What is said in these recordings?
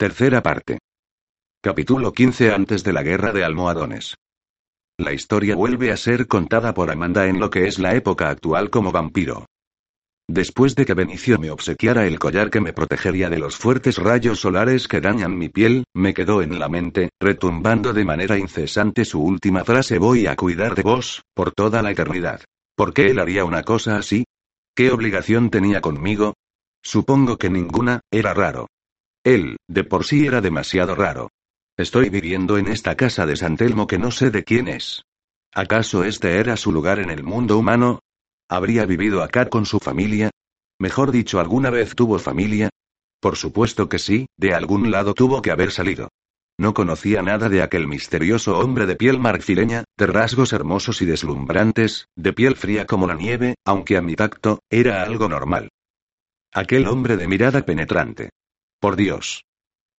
Tercera parte. Capítulo 15 Antes de la Guerra de Almohadones. La historia vuelve a ser contada por Amanda en lo que es la época actual como vampiro. Después de que Benicio me obsequiara el collar que me protegería de los fuertes rayos solares que dañan mi piel, me quedó en la mente, retumbando de manera incesante su última frase voy a cuidar de vos, por toda la eternidad. ¿Por qué él haría una cosa así? ¿Qué obligación tenía conmigo? Supongo que ninguna, era raro. Él, de por sí era demasiado raro. Estoy viviendo en esta casa de San Telmo que no sé de quién es. ¿Acaso este era su lugar en el mundo humano? ¿Habría vivido acá con su familia? Mejor dicho, ¿alguna vez tuvo familia? Por supuesto que sí, de algún lado tuvo que haber salido. No conocía nada de aquel misterioso hombre de piel marfileña, de rasgos hermosos y deslumbrantes, de piel fría como la nieve, aunque a mi tacto, era algo normal. Aquel hombre de mirada penetrante. Por Dios.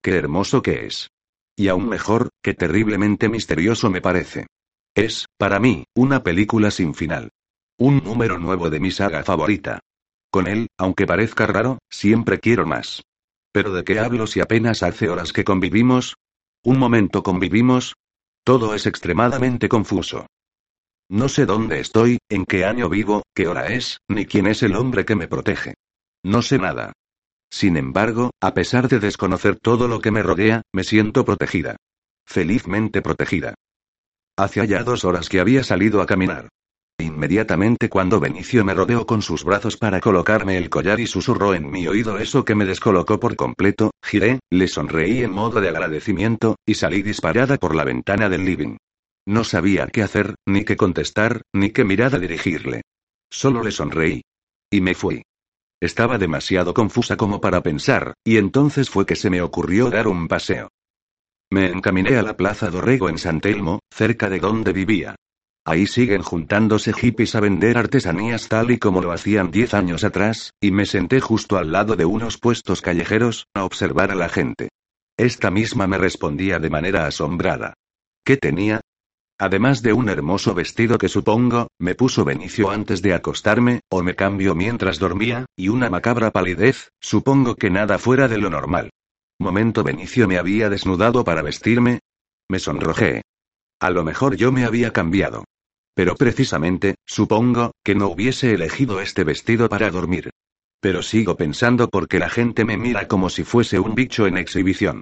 Qué hermoso que es. Y aún mejor, qué terriblemente misterioso me parece. Es, para mí, una película sin final. Un número nuevo de mi saga favorita. Con él, aunque parezca raro, siempre quiero más. Pero ¿de qué hablo si apenas hace horas que convivimos? ¿Un momento convivimos? Todo es extremadamente confuso. No sé dónde estoy, en qué año vivo, qué hora es, ni quién es el hombre que me protege. No sé nada. Sin embargo, a pesar de desconocer todo lo que me rodea, me siento protegida. Felizmente protegida. Hace ya dos horas que había salido a caminar. Inmediatamente cuando Benicio me rodeó con sus brazos para colocarme el collar y susurró en mi oído eso que me descolocó por completo, giré, le sonreí en modo de agradecimiento, y salí disparada por la ventana del living. No sabía qué hacer, ni qué contestar, ni qué mirada dirigirle. Solo le sonreí. Y me fui. Estaba demasiado confusa como para pensar, y entonces fue que se me ocurrió dar un paseo. Me encaminé a la Plaza Dorrego en San Telmo, cerca de donde vivía. Ahí siguen juntándose hippies a vender artesanías tal y como lo hacían diez años atrás, y me senté justo al lado de unos puestos callejeros, a observar a la gente. Esta misma me respondía de manera asombrada. ¿Qué tenía? Además de un hermoso vestido que supongo, me puso Benicio antes de acostarme, o me cambio mientras dormía, y una macabra palidez, supongo que nada fuera de lo normal. Momento Benicio me había desnudado para vestirme. Me sonrojé. A lo mejor yo me había cambiado. Pero precisamente, supongo, que no hubiese elegido este vestido para dormir. Pero sigo pensando porque la gente me mira como si fuese un bicho en exhibición.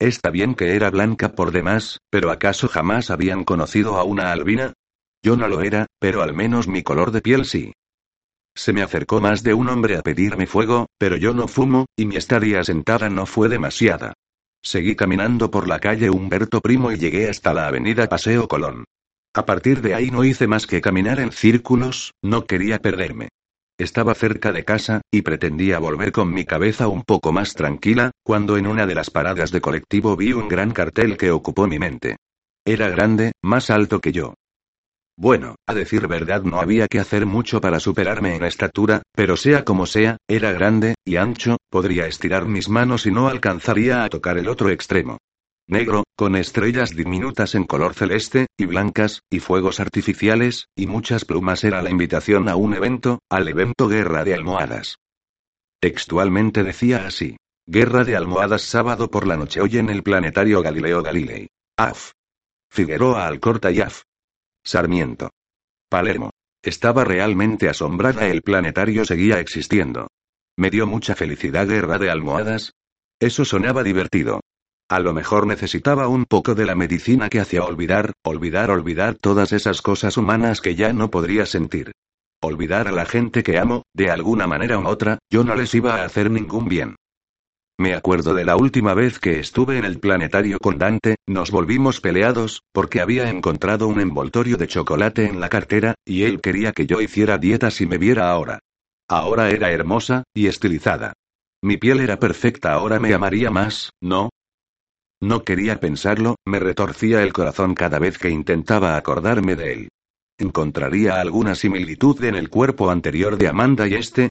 Está bien que era blanca por demás, pero ¿acaso jamás habían conocido a una albina? Yo no lo era, pero al menos mi color de piel sí. Se me acercó más de un hombre a pedirme fuego, pero yo no fumo, y mi estadía sentada no fue demasiada. Seguí caminando por la calle Humberto Primo y llegué hasta la avenida Paseo Colón. A partir de ahí no hice más que caminar en círculos, no quería perderme. Estaba cerca de casa, y pretendía volver con mi cabeza un poco más tranquila, cuando en una de las paradas de colectivo vi un gran cartel que ocupó mi mente. Era grande, más alto que yo. Bueno, a decir verdad no había que hacer mucho para superarme en estatura, pero sea como sea, era grande, y ancho, podría estirar mis manos y no alcanzaría a tocar el otro extremo negro, con estrellas diminutas en color celeste, y blancas, y fuegos artificiales, y muchas plumas era la invitación a un evento, al evento Guerra de Almohadas. Textualmente decía así. Guerra de Almohadas sábado por la noche hoy en el planetario Galileo Galilei. AF. Figueroa Alcorta y AF. Sarmiento. Palermo. Estaba realmente asombrada, el planetario seguía existiendo. Me dio mucha felicidad Guerra de Almohadas. Eso sonaba divertido. A lo mejor necesitaba un poco de la medicina que hacía olvidar, olvidar, olvidar todas esas cosas humanas que ya no podría sentir. Olvidar a la gente que amo, de alguna manera u otra, yo no les iba a hacer ningún bien. Me acuerdo de la última vez que estuve en el planetario con Dante, nos volvimos peleados, porque había encontrado un envoltorio de chocolate en la cartera, y él quería que yo hiciera dieta si me viera ahora. Ahora era hermosa, y estilizada. Mi piel era perfecta, ahora me amaría más, ¿no? No quería pensarlo, me retorcía el corazón cada vez que intentaba acordarme de él. ¿Encontraría alguna similitud en el cuerpo anterior de Amanda y este?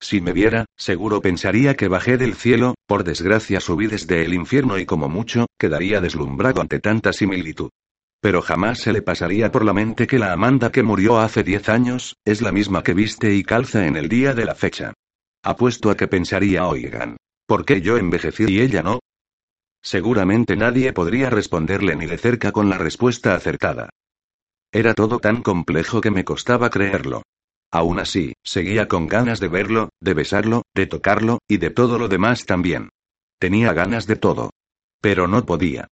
Si me viera, seguro pensaría que bajé del cielo, por desgracia subí desde el infierno y como mucho, quedaría deslumbrado ante tanta similitud. Pero jamás se le pasaría por la mente que la Amanda que murió hace diez años, es la misma que viste y calza en el día de la fecha. Apuesto a que pensaría, oigan, ¿por qué yo envejecí y ella no? Seguramente nadie podría responderle ni de cerca con la respuesta acertada. Era todo tan complejo que me costaba creerlo. Aún así, seguía con ganas de verlo, de besarlo, de tocarlo, y de todo lo demás también. Tenía ganas de todo. Pero no podía.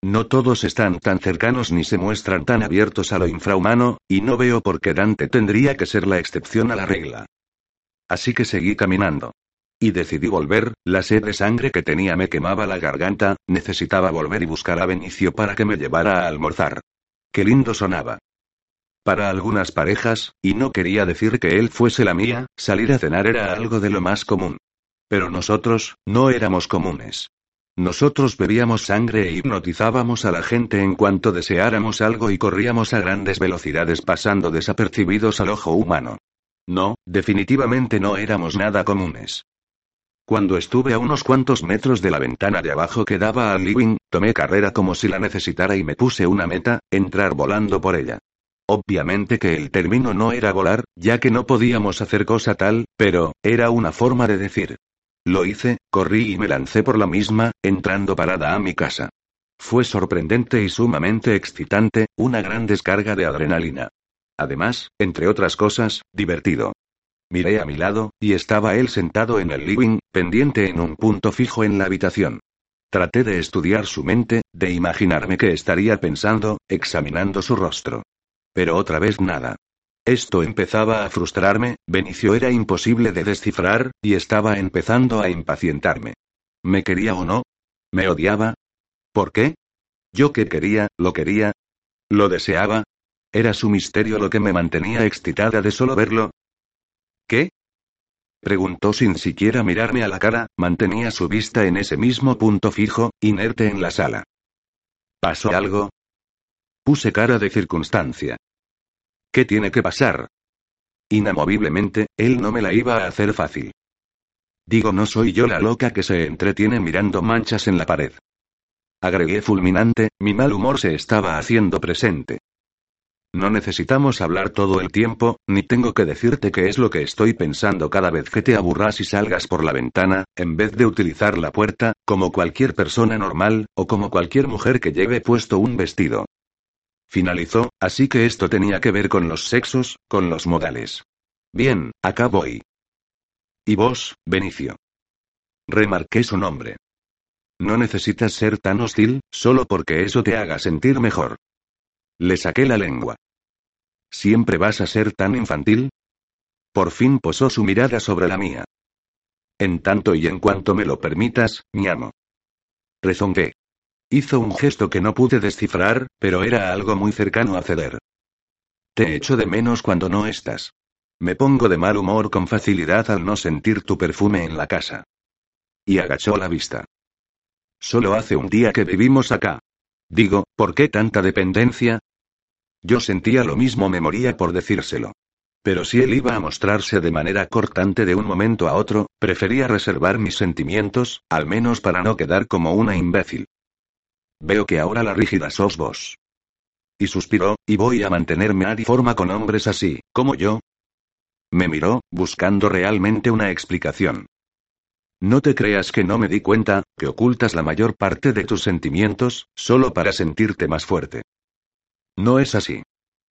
No todos están tan cercanos ni se muestran tan abiertos a lo infrahumano, y no veo por qué Dante tendría que ser la excepción a la regla. Así que seguí caminando. Y decidí volver, la sed de sangre que tenía me quemaba la garganta, necesitaba volver y buscar a Benicio para que me llevara a almorzar. Qué lindo sonaba. Para algunas parejas, y no quería decir que él fuese la mía, salir a cenar era algo de lo más común. Pero nosotros, no éramos comunes. Nosotros bebíamos sangre e hipnotizábamos a la gente en cuanto deseáramos algo y corríamos a grandes velocidades pasando desapercibidos al ojo humano. No, definitivamente no éramos nada comunes. Cuando estuve a unos cuantos metros de la ventana de abajo que daba al living, tomé carrera como si la necesitara y me puse una meta, entrar volando por ella. Obviamente que el término no era volar, ya que no podíamos hacer cosa tal, pero, era una forma de decir, lo hice, corrí y me lancé por la misma, entrando parada a mi casa. Fue sorprendente y sumamente excitante, una gran descarga de adrenalina. Además, entre otras cosas, divertido. Miré a mi lado, y estaba él sentado en el living, pendiente en un punto fijo en la habitación. Traté de estudiar su mente, de imaginarme qué estaría pensando, examinando su rostro. Pero otra vez nada. Esto empezaba a frustrarme, Benicio era imposible de descifrar, y estaba empezando a impacientarme. ¿Me quería o no? ¿Me odiaba? ¿Por qué? ¿Yo qué quería, lo quería? ¿Lo deseaba? ¿Era su misterio lo que me mantenía excitada de solo verlo? ¿Qué? Preguntó sin siquiera mirarme a la cara, mantenía su vista en ese mismo punto fijo, inerte en la sala. ¿Pasó algo? Puse cara de circunstancia. ¿Qué tiene que pasar? Inamoviblemente, él no me la iba a hacer fácil. Digo, no soy yo la loca que se entretiene mirando manchas en la pared. Agregué fulminante, mi mal humor se estaba haciendo presente. No necesitamos hablar todo el tiempo, ni tengo que decirte qué es lo que estoy pensando cada vez que te aburras y salgas por la ventana, en vez de utilizar la puerta, como cualquier persona normal, o como cualquier mujer que lleve puesto un vestido. Finalizó, así que esto tenía que ver con los sexos, con los modales. Bien, acá voy. ¿Y vos, Benicio? Remarqué su nombre. No necesitas ser tan hostil, solo porque eso te haga sentir mejor. Le saqué la lengua. ¿Siempre vas a ser tan infantil? Por fin posó su mirada sobre la mía. En tanto y en cuanto me lo permitas, mi amo. Rezongué. Hizo un gesto que no pude descifrar, pero era algo muy cercano a ceder. Te echo de menos cuando no estás. Me pongo de mal humor con facilidad al no sentir tu perfume en la casa. Y agachó la vista. Solo hace un día que vivimos acá. Digo, ¿por qué tanta dependencia? Yo sentía lo mismo, me moría por decírselo. Pero si él iba a mostrarse de manera cortante de un momento a otro, prefería reservar mis sentimientos, al menos para no quedar como una imbécil. Veo que ahora la rígida sos vos. Y suspiró, y voy a mantenerme a forma con hombres así, como yo. Me miró, buscando realmente una explicación. No te creas que no me di cuenta, que ocultas la mayor parte de tus sentimientos, solo para sentirte más fuerte. No es así.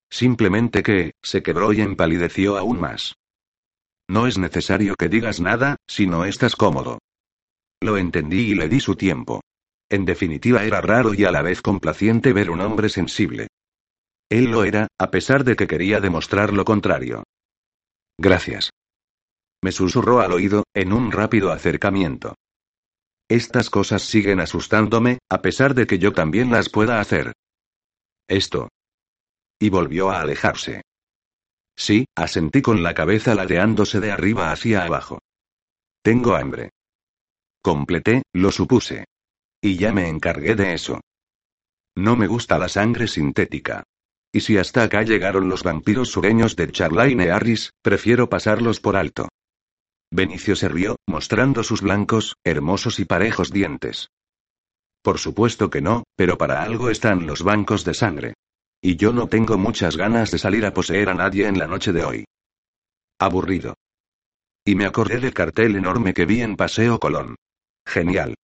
Simplemente que, se quebró y empalideció aún más. No es necesario que digas nada, si no estás cómodo. Lo entendí y le di su tiempo. En definitiva era raro y a la vez complaciente ver un hombre sensible. Él lo era, a pesar de que quería demostrar lo contrario. Gracias. Me susurró al oído, en un rápido acercamiento. Estas cosas siguen asustándome, a pesar de que yo también las pueda hacer. Esto. Y volvió a alejarse. Sí, asentí con la cabeza ladeándose de arriba hacia abajo. Tengo hambre. Completé, lo supuse. Y ya me encargué de eso. No me gusta la sangre sintética. Y si hasta acá llegaron los vampiros sureños de Charlaine Harris, prefiero pasarlos por alto. Benicio se rió, mostrando sus blancos, hermosos y parejos dientes. Por supuesto que no, pero para algo están los bancos de sangre. Y yo no tengo muchas ganas de salir a poseer a nadie en la noche de hoy. Aburrido. Y me acordé del cartel enorme que vi en Paseo Colón. Genial.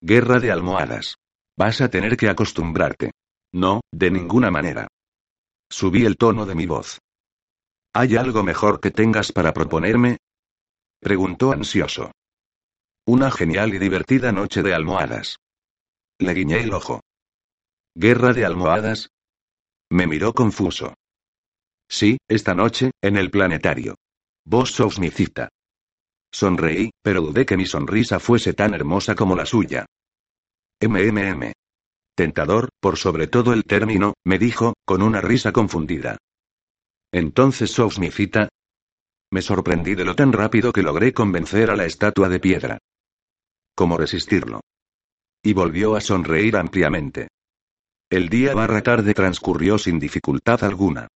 Guerra de almohadas. Vas a tener que acostumbrarte. No, de ninguna manera. Subí el tono de mi voz. ¿Hay algo mejor que tengas para proponerme? Preguntó ansioso. Una genial y divertida noche de almohadas. Le guiñé el ojo. ¿Guerra de almohadas? Me miró confuso. Sí, esta noche, en el planetario. Vos sos mi cita. Sonreí, pero dudé que mi sonrisa fuese tan hermosa como la suya. MMM. Tentador, por sobre todo el término, me dijo, con una risa confundida. Entonces sos mi cita. Me sorprendí de lo tan rápido que logré convencer a la estatua de piedra. ¿Cómo resistirlo? Y volvió a sonreír ampliamente. El día barra tarde transcurrió sin dificultad alguna.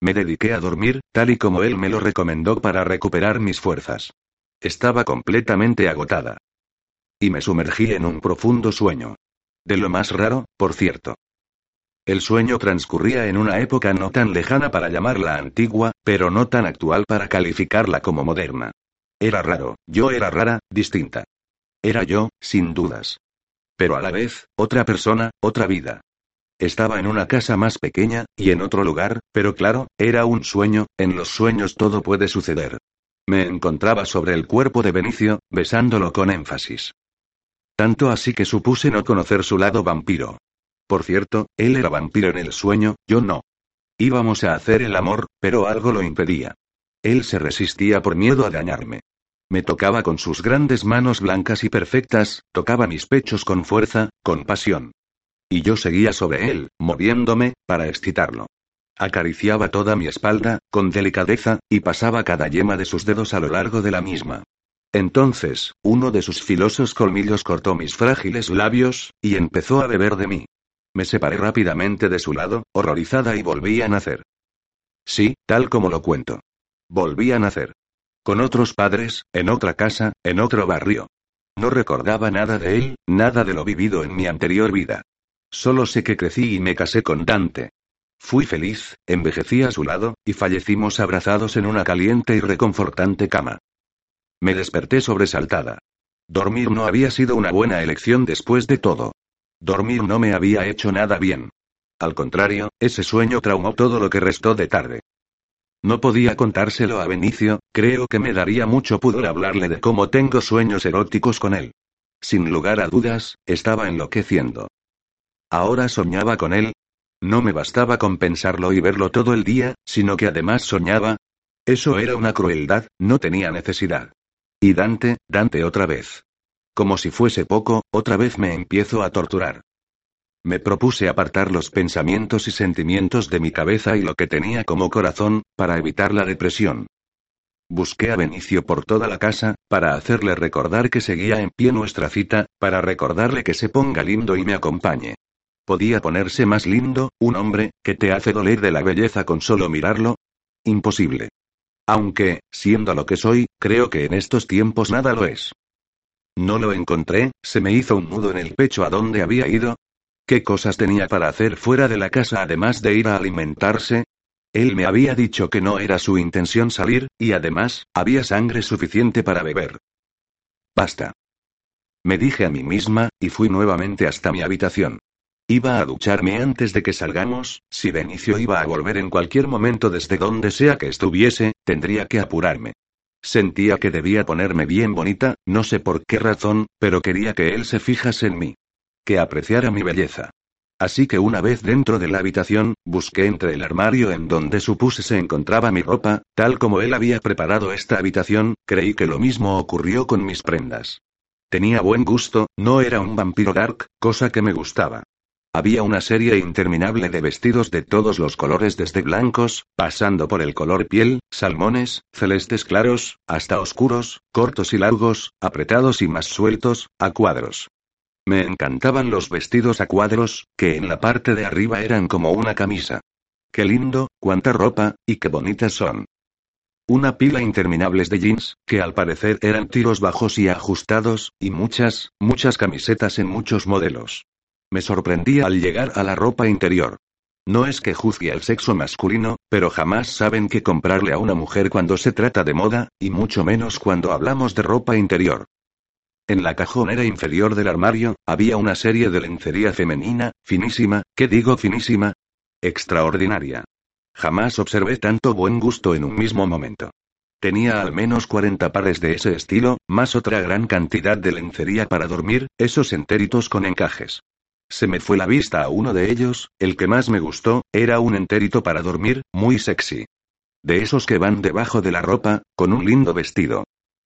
Me dediqué a dormir, tal y como él me lo recomendó para recuperar mis fuerzas. Estaba completamente agotada. Y me sumergí en un profundo sueño. De lo más raro, por cierto. El sueño transcurría en una época no tan lejana para llamarla antigua, pero no tan actual para calificarla como moderna. Era raro, yo era rara, distinta. Era yo, sin dudas. Pero a la vez, otra persona, otra vida. Estaba en una casa más pequeña, y en otro lugar, pero claro, era un sueño, en los sueños todo puede suceder. Me encontraba sobre el cuerpo de Benicio, besándolo con énfasis. Tanto así que supuse no conocer su lado vampiro. Por cierto, él era vampiro en el sueño, yo no. Íbamos a hacer el amor, pero algo lo impedía. Él se resistía por miedo a dañarme. Me tocaba con sus grandes manos blancas y perfectas, tocaba mis pechos con fuerza, con pasión. Y yo seguía sobre él, moviéndome, para excitarlo. Acariciaba toda mi espalda, con delicadeza, y pasaba cada yema de sus dedos a lo largo de la misma. Entonces, uno de sus filosos colmillos cortó mis frágiles labios, y empezó a beber de mí. Me separé rápidamente de su lado, horrorizada y volví a nacer. Sí, tal como lo cuento. Volví a nacer. Con otros padres, en otra casa, en otro barrio. No recordaba nada de él, nada de lo vivido en mi anterior vida. Solo sé que crecí y me casé con Dante. Fui feliz, envejecí a su lado, y fallecimos abrazados en una caliente y reconfortante cama. Me desperté sobresaltada. Dormir no había sido una buena elección después de todo. Dormir no me había hecho nada bien. Al contrario, ese sueño traumó todo lo que restó de tarde. No podía contárselo a Benicio, creo que me daría mucho pudor hablarle de cómo tengo sueños eróticos con él. Sin lugar a dudas, estaba enloqueciendo. Ahora soñaba con él. No me bastaba con pensarlo y verlo todo el día, sino que además soñaba. Eso era una crueldad, no tenía necesidad. Y Dante, Dante otra vez. Como si fuese poco, otra vez me empiezo a torturar. Me propuse apartar los pensamientos y sentimientos de mi cabeza y lo que tenía como corazón, para evitar la depresión. Busqué a Benicio por toda la casa, para hacerle recordar que seguía en pie nuestra cita, para recordarle que se ponga lindo y me acompañe. ¿Podía ponerse más lindo, un hombre, que te hace doler de la belleza con solo mirarlo? Imposible. Aunque, siendo lo que soy, creo que en estos tiempos nada lo es. No lo encontré, se me hizo un nudo en el pecho a dónde había ido. ¿Qué cosas tenía para hacer fuera de la casa además de ir a alimentarse? Él me había dicho que no era su intención salir, y además, había sangre suficiente para beber. Basta. Me dije a mí misma, y fui nuevamente hasta mi habitación. Iba a ducharme antes de que salgamos, si Benicio iba a volver en cualquier momento desde donde sea que estuviese, tendría que apurarme. Sentía que debía ponerme bien bonita, no sé por qué razón, pero quería que él se fijase en mí. Que apreciara mi belleza. Así que una vez dentro de la habitación, busqué entre el armario en donde supuse se encontraba mi ropa, tal como él había preparado esta habitación, creí que lo mismo ocurrió con mis prendas. Tenía buen gusto, no era un vampiro dark, cosa que me gustaba. Había una serie interminable de vestidos de todos los colores desde blancos, pasando por el color piel, salmones, celestes claros, hasta oscuros, cortos y largos, apretados y más sueltos, a cuadros. Me encantaban los vestidos a cuadros, que en la parte de arriba eran como una camisa. Qué lindo, cuánta ropa, y qué bonitas son. Una pila interminables de jeans, que al parecer eran tiros bajos y ajustados, y muchas, muchas camisetas en muchos modelos. Me sorprendía al llegar a la ropa interior. No es que juzgue al sexo masculino, pero jamás saben qué comprarle a una mujer cuando se trata de moda, y mucho menos cuando hablamos de ropa interior. En la cajonera inferior del armario, había una serie de lencería femenina, finísima, ¿qué digo finísima? Extraordinaria. Jamás observé tanto buen gusto en un mismo momento. Tenía al menos 40 pares de ese estilo, más otra gran cantidad de lencería para dormir, esos entéritos con encajes. Se me fue la vista a uno de ellos, el que más me gustó, era un entérito para dormir, muy sexy. De esos que van debajo de la ropa, con un lindo vestido.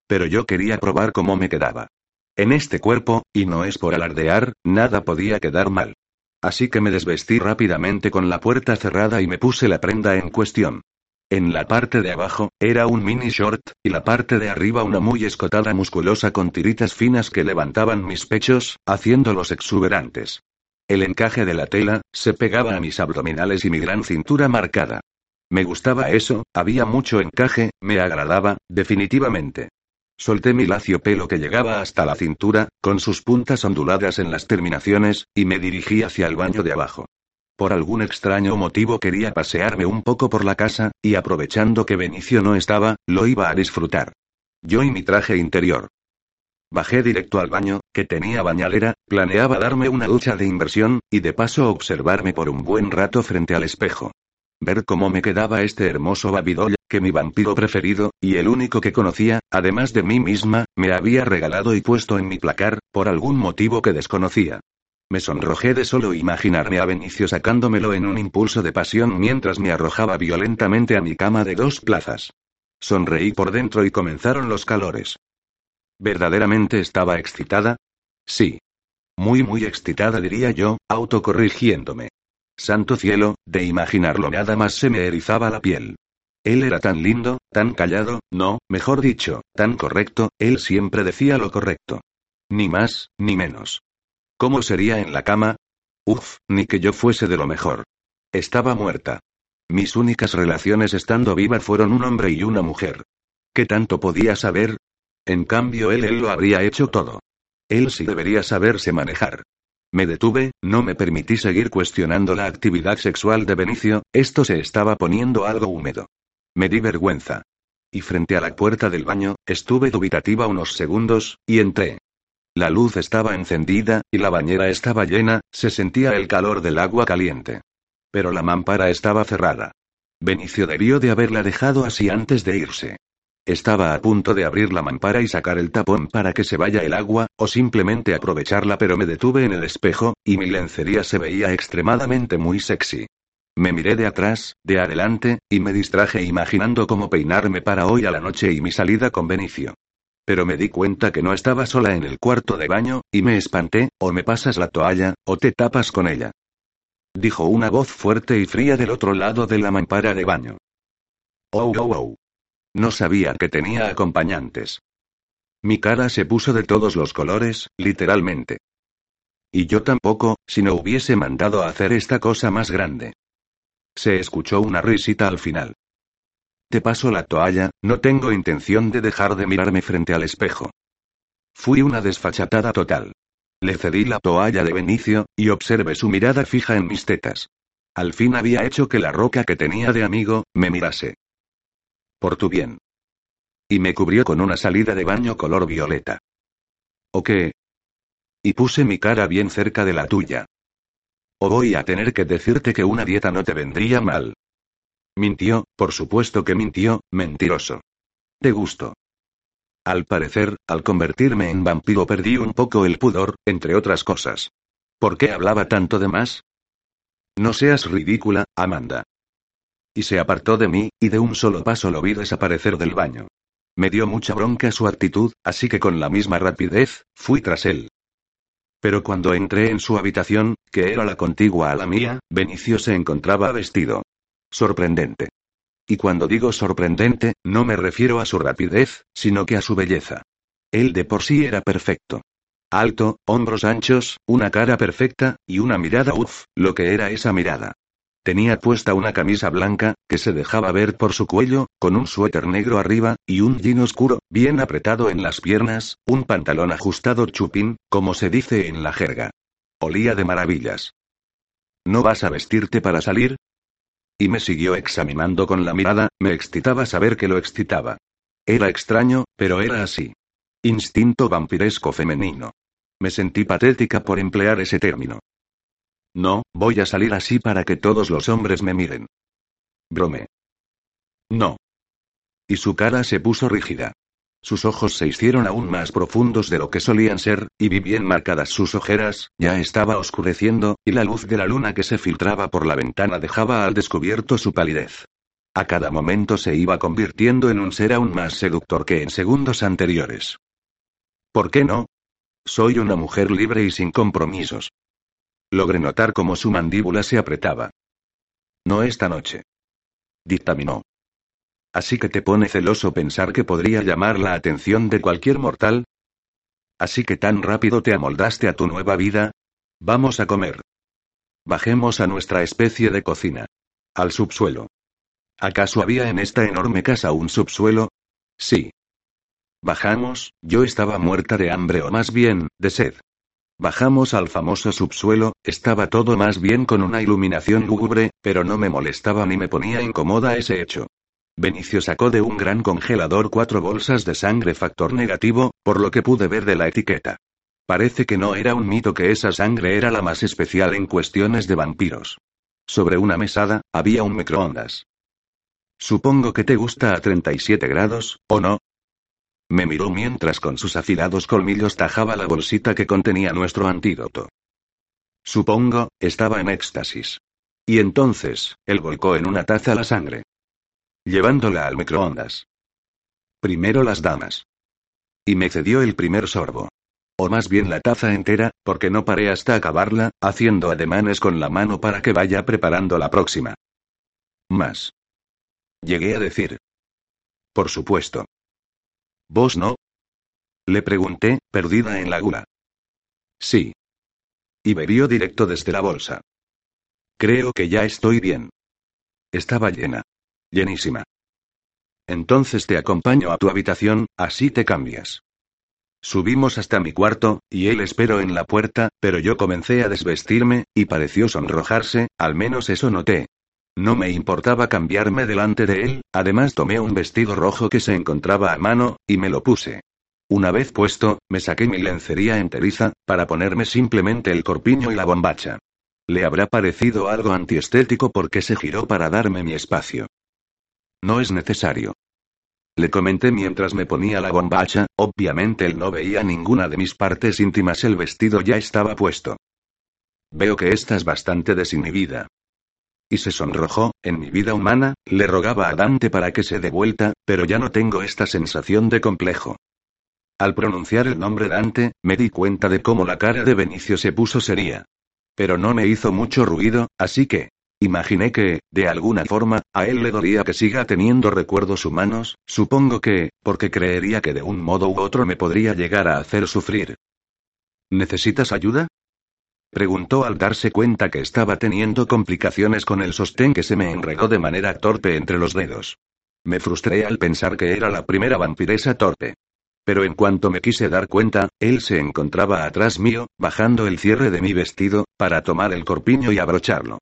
Pero yo quería probar cómo me quedaba. En este cuerpo, y no es por alardear, nada podía quedar mal. Así que me desvestí rápidamente con la puerta cerrada y me puse la prenda en cuestión. En la parte de abajo, era un mini short, y la parte de arriba una muy escotada musculosa con tiritas finas que levantaban mis pechos, haciéndolos exuberantes. El encaje de la tela, se pegaba a mis abdominales y mi gran cintura marcada. Me gustaba eso, había mucho encaje, me agradaba, definitivamente. Solté mi lacio pelo que llegaba hasta la cintura, con sus puntas onduladas en las terminaciones, y me dirigí hacia el baño de abajo. Por algún extraño motivo quería pasearme un poco por la casa, y aprovechando que Benicio no estaba, lo iba a disfrutar. Yo y mi traje interior. Bajé directo al baño, que tenía bañalera, planeaba darme una ducha de inversión, y de paso observarme por un buen rato frente al espejo. Ver cómo me quedaba este hermoso Babidoll, que mi vampiro preferido, y el único que conocía, además de mí misma, me había regalado y puesto en mi placar, por algún motivo que desconocía. Me sonrojé de solo imaginarme a Benicio sacándomelo en un impulso de pasión mientras me arrojaba violentamente a mi cama de dos plazas. Sonreí por dentro y comenzaron los calores. ¿Verdaderamente estaba excitada? Sí. Muy muy excitada diría yo, autocorrigiéndome. Santo cielo, de imaginarlo nada más se me erizaba la piel. Él era tan lindo, tan callado, no, mejor dicho, tan correcto, él siempre decía lo correcto. Ni más, ni menos. ¿Cómo sería en la cama? Uf, ni que yo fuese de lo mejor. Estaba muerta. Mis únicas relaciones estando viva fueron un hombre y una mujer. ¿Qué tanto podía saber? En cambio él, él lo habría hecho todo. Él sí debería saberse manejar. Me detuve, no me permití seguir cuestionando la actividad sexual de Benicio, esto se estaba poniendo algo húmedo. Me di vergüenza. Y frente a la puerta del baño, estuve dubitativa unos segundos, y entré. La luz estaba encendida, y la bañera estaba llena, se sentía el calor del agua caliente. Pero la mampara estaba cerrada. Benicio debió de haberla dejado así antes de irse. Estaba a punto de abrir la mampara y sacar el tapón para que se vaya el agua, o simplemente aprovecharla, pero me detuve en el espejo, y mi lencería se veía extremadamente muy sexy. Me miré de atrás, de adelante, y me distraje imaginando cómo peinarme para hoy a la noche y mi salida con Benicio. Pero me di cuenta que no estaba sola en el cuarto de baño, y me espanté, o me pasas la toalla, o te tapas con ella. Dijo una voz fuerte y fría del otro lado de la mampara de baño. Oh, oh, oh. No sabía que tenía acompañantes. Mi cara se puso de todos los colores, literalmente. Y yo tampoco, si no hubiese mandado a hacer esta cosa más grande. Se escuchó una risita al final. Te paso la toalla, no tengo intención de dejar de mirarme frente al espejo. Fui una desfachatada total. Le cedí la toalla de Benicio, y observé su mirada fija en mis tetas. Al fin había hecho que la roca que tenía de amigo, me mirase. Por tu bien. Y me cubrió con una salida de baño color violeta. ¿O qué? Y puse mi cara bien cerca de la tuya. O voy a tener que decirte que una dieta no te vendría mal. Mintió, por supuesto que mintió, mentiroso. Te gusto. Al parecer, al convertirme en vampiro perdí un poco el pudor, entre otras cosas. ¿Por qué hablaba tanto de más? No seas ridícula, Amanda. Y se apartó de mí, y de un solo paso lo vi desaparecer del baño. Me dio mucha bronca su actitud, así que con la misma rapidez, fui tras él. Pero cuando entré en su habitación, que era la contigua a la mía, Benicio se encontraba vestido. Sorprendente. Y cuando digo sorprendente, no me refiero a su rapidez, sino que a su belleza. Él de por sí era perfecto. Alto, hombros anchos, una cara perfecta, y una mirada uff, lo que era esa mirada. Tenía puesta una camisa blanca, que se dejaba ver por su cuello, con un suéter negro arriba, y un jean oscuro, bien apretado en las piernas, un pantalón ajustado chupín, como se dice en la jerga. Olía de maravillas. ¿No vas a vestirte para salir? Y me siguió examinando con la mirada, me excitaba saber que lo excitaba. Era extraño, pero era así. Instinto vampiresco femenino. Me sentí patética por emplear ese término. No, voy a salir así para que todos los hombres me miren. Brome. No. Y su cara se puso rígida. Sus ojos se hicieron aún más profundos de lo que solían ser, y vi bien marcadas sus ojeras, ya estaba oscureciendo, y la luz de la luna que se filtraba por la ventana dejaba al descubierto su palidez. A cada momento se iba convirtiendo en un ser aún más seductor que en segundos anteriores. ¿Por qué no? Soy una mujer libre y sin compromisos. Logré notar cómo su mandíbula se apretaba. No esta noche. Dictaminó. Así que te pone celoso pensar que podría llamar la atención de cualquier mortal. Así que tan rápido te amoldaste a tu nueva vida. Vamos a comer. Bajemos a nuestra especie de cocina. Al subsuelo. ¿Acaso había en esta enorme casa un subsuelo? Sí. Bajamos, yo estaba muerta de hambre o más bien, de sed. Bajamos al famoso subsuelo, estaba todo más bien con una iluminación lúgubre, pero no me molestaba ni me ponía incómoda ese hecho. Benicio sacó de un gran congelador cuatro bolsas de sangre factor negativo, por lo que pude ver de la etiqueta. Parece que no era un mito que esa sangre era la más especial en cuestiones de vampiros. Sobre una mesada, había un microondas. Supongo que te gusta a 37 grados, ¿o no? Me miró mientras con sus afilados colmillos tajaba la bolsita que contenía nuestro antídoto. Supongo, estaba en éxtasis. Y entonces, él volcó en una taza la sangre. Llevándola al microondas. Primero las damas. Y me cedió el primer sorbo. O más bien la taza entera, porque no paré hasta acabarla, haciendo ademanes con la mano para que vaya preparando la próxima. Más. Llegué a decir. Por supuesto. ¿Vos no? Le pregunté, perdida en la gula. Sí. Y bebió directo desde la bolsa. Creo que ya estoy bien. Estaba llena. Llenísima. Entonces te acompaño a tu habitación, así te cambias. Subimos hasta mi cuarto, y él esperó en la puerta, pero yo comencé a desvestirme, y pareció sonrojarse, al menos eso noté. No me importaba cambiarme delante de él, además tomé un vestido rojo que se encontraba a mano, y me lo puse. Una vez puesto, me saqué mi lencería enteriza, para ponerme simplemente el corpiño y la bombacha. Le habrá parecido algo antiestético porque se giró para darme mi espacio. No es necesario. Le comenté mientras me ponía la bombacha, obviamente él no veía ninguna de mis partes íntimas, el vestido ya estaba puesto. Veo que estás bastante desinhibida. Y se sonrojó, en mi vida humana, le rogaba a Dante para que se dé vuelta, pero ya no tengo esta sensación de complejo. Al pronunciar el nombre Dante, me di cuenta de cómo la cara de Benicio se puso seria. Pero no me hizo mucho ruido, así que, Imaginé que, de alguna forma, a él le dolía que siga teniendo recuerdos humanos, supongo que, porque creería que de un modo u otro me podría llegar a hacer sufrir. ¿Necesitas ayuda? Preguntó al darse cuenta que estaba teniendo complicaciones con el sostén que se me enredó de manera torpe entre los dedos. Me frustré al pensar que era la primera vampiresa torpe. Pero en cuanto me quise dar cuenta, él se encontraba atrás mío, bajando el cierre de mi vestido, para tomar el corpiño y abrocharlo.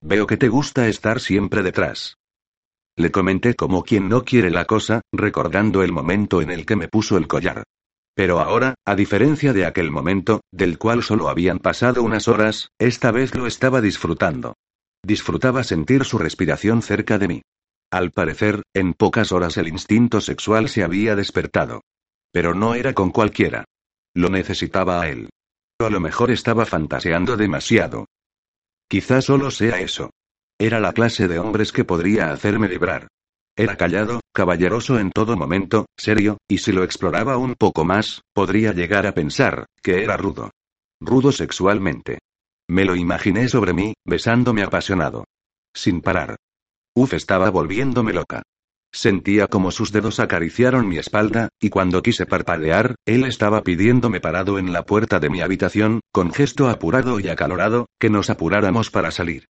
Veo que te gusta estar siempre detrás. Le comenté como quien no quiere la cosa, recordando el momento en el que me puso el collar. Pero ahora, a diferencia de aquel momento, del cual solo habían pasado unas horas, esta vez lo estaba disfrutando. Disfrutaba sentir su respiración cerca de mí. Al parecer, en pocas horas el instinto sexual se había despertado. Pero no era con cualquiera. Lo necesitaba a él. A lo mejor estaba fantaseando demasiado. Quizá solo sea eso. Era la clase de hombres que podría hacerme librar. Era callado, caballeroso en todo momento, serio, y si lo exploraba un poco más, podría llegar a pensar, que era rudo. Rudo sexualmente. Me lo imaginé sobre mí, besándome apasionado. Sin parar. Uf, estaba volviéndome loca. Sentía como sus dedos acariciaron mi espalda, y cuando quise parpadear, él estaba pidiéndome parado en la puerta de mi habitación, con gesto apurado y acalorado, que nos apuráramos para salir.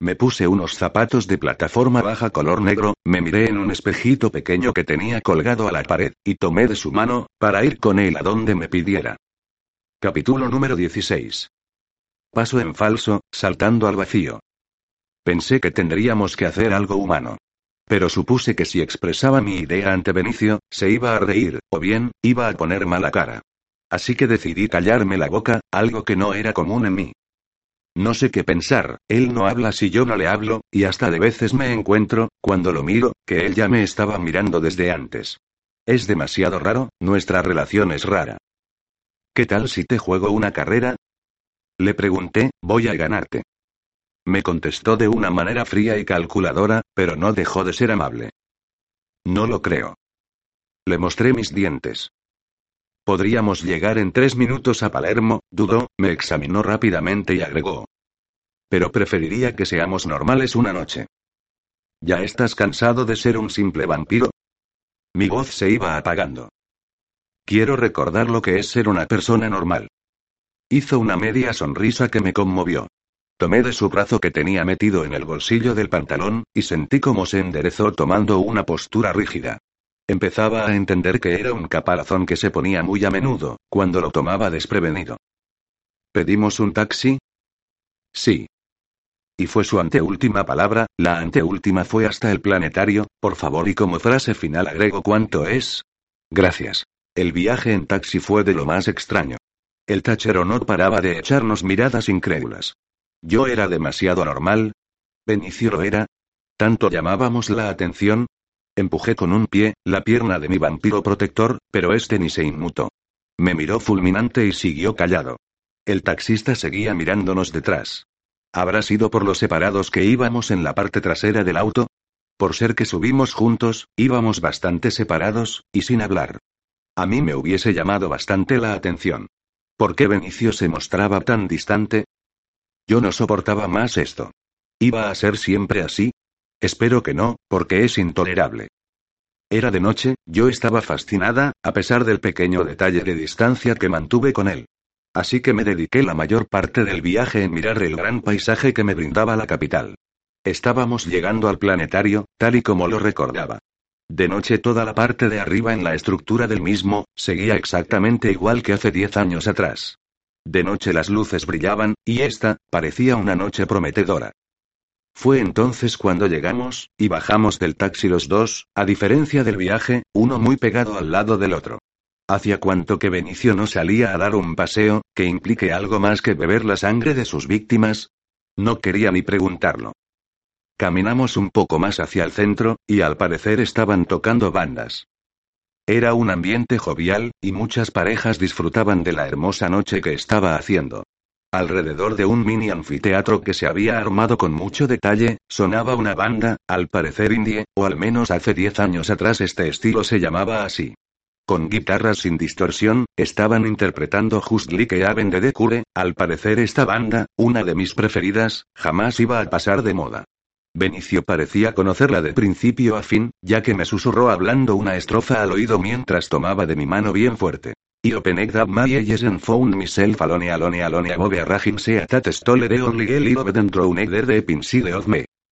Me puse unos zapatos de plataforma baja color negro, me miré en un espejito pequeño que tenía colgado a la pared, y tomé de su mano, para ir con él a donde me pidiera. Capítulo número 16. Paso en falso, saltando al vacío. Pensé que tendríamos que hacer algo humano. Pero supuse que si expresaba mi idea ante Benicio, se iba a reír, o bien, iba a poner mala cara. Así que decidí callarme la boca, algo que no era común en mí. No sé qué pensar, él no habla si yo no le hablo, y hasta de veces me encuentro, cuando lo miro, que él ya me estaba mirando desde antes. Es demasiado raro, nuestra relación es rara. ¿Qué tal si te juego una carrera? Le pregunté, voy a ganarte. Me contestó de una manera fría y calculadora, pero no dejó de ser amable. No lo creo. Le mostré mis dientes. Podríamos llegar en tres minutos a Palermo, dudó, me examinó rápidamente y agregó. Pero preferiría que seamos normales una noche. ¿Ya estás cansado de ser un simple vampiro? Mi voz se iba apagando. Quiero recordar lo que es ser una persona normal. Hizo una media sonrisa que me conmovió. Tomé de su brazo que tenía metido en el bolsillo del pantalón, y sentí cómo se enderezó tomando una postura rígida. Empezaba a entender que era un caparazón que se ponía muy a menudo, cuando lo tomaba desprevenido. ¿Pedimos un taxi? Sí. Y fue su anteúltima palabra, la anteúltima fue hasta el planetario, por favor y como frase final agrego cuánto es. Gracias. El viaje en taxi fue de lo más extraño. El tachero no paraba de echarnos miradas incrédulas. Yo era demasiado normal. Benicio era. ¿Tanto llamábamos la atención? Empujé con un pie, la pierna de mi vampiro protector, pero este ni se inmutó. Me miró fulminante y siguió callado. El taxista seguía mirándonos detrás. ¿Habrá sido por los separados que íbamos en la parte trasera del auto? Por ser que subimos juntos, íbamos bastante separados, y sin hablar. A mí me hubiese llamado bastante la atención. ¿Por qué Benicio se mostraba tan distante? Yo no soportaba más esto. ¿Iba a ser siempre así? Espero que no, porque es intolerable. Era de noche, yo estaba fascinada, a pesar del pequeño detalle de distancia que mantuve con él. Así que me dediqué la mayor parte del viaje en mirar el gran paisaje que me brindaba la capital. Estábamos llegando al planetario, tal y como lo recordaba. De noche toda la parte de arriba en la estructura del mismo, seguía exactamente igual que hace diez años atrás. De noche las luces brillaban, y esta, parecía una noche prometedora. Fue entonces cuando llegamos, y bajamos del taxi los dos, a diferencia del viaje, uno muy pegado al lado del otro. Hacía cuanto que Benicio no salía a dar un paseo, que implique algo más que beber la sangre de sus víctimas. No quería ni preguntarlo. Caminamos un poco más hacia el centro, y al parecer estaban tocando bandas. Era un ambiente jovial, y muchas parejas disfrutaban de la hermosa noche que estaba haciendo. Alrededor de un mini anfiteatro que se había armado con mucho detalle, sonaba una banda, al parecer indie, o al menos hace diez años atrás este estilo se llamaba así. Con guitarras sin distorsión, estaban interpretando Just Like Haven de The Cure, al parecer esta banda, una de mis preferidas, jamás iba a pasar de moda. Benicio parecía conocerla de principio a fin, ya que me susurró hablando una estrofa al oído mientras tomaba de mi mano bien fuerte. I opened up my eyes and found myself alone alone alone above a raging sea that stole the only girl I and drowned the inside of.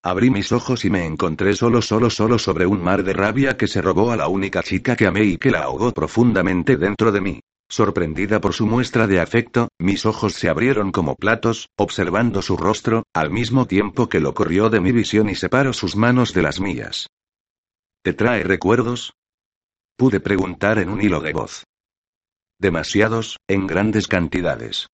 Abrí mis ojos y me encontré solo solo solo sobre un mar de rabia que se robó a la única chica que amé y que la ahogó profundamente dentro de mí. Sorprendida por su muestra de afecto, mis ojos se abrieron como platos, observando su rostro, al mismo tiempo que lo corrió de mi visión y separó sus manos de las mías. ¿Te trae recuerdos? Pude preguntar en un hilo de voz. Demasiados, en grandes cantidades.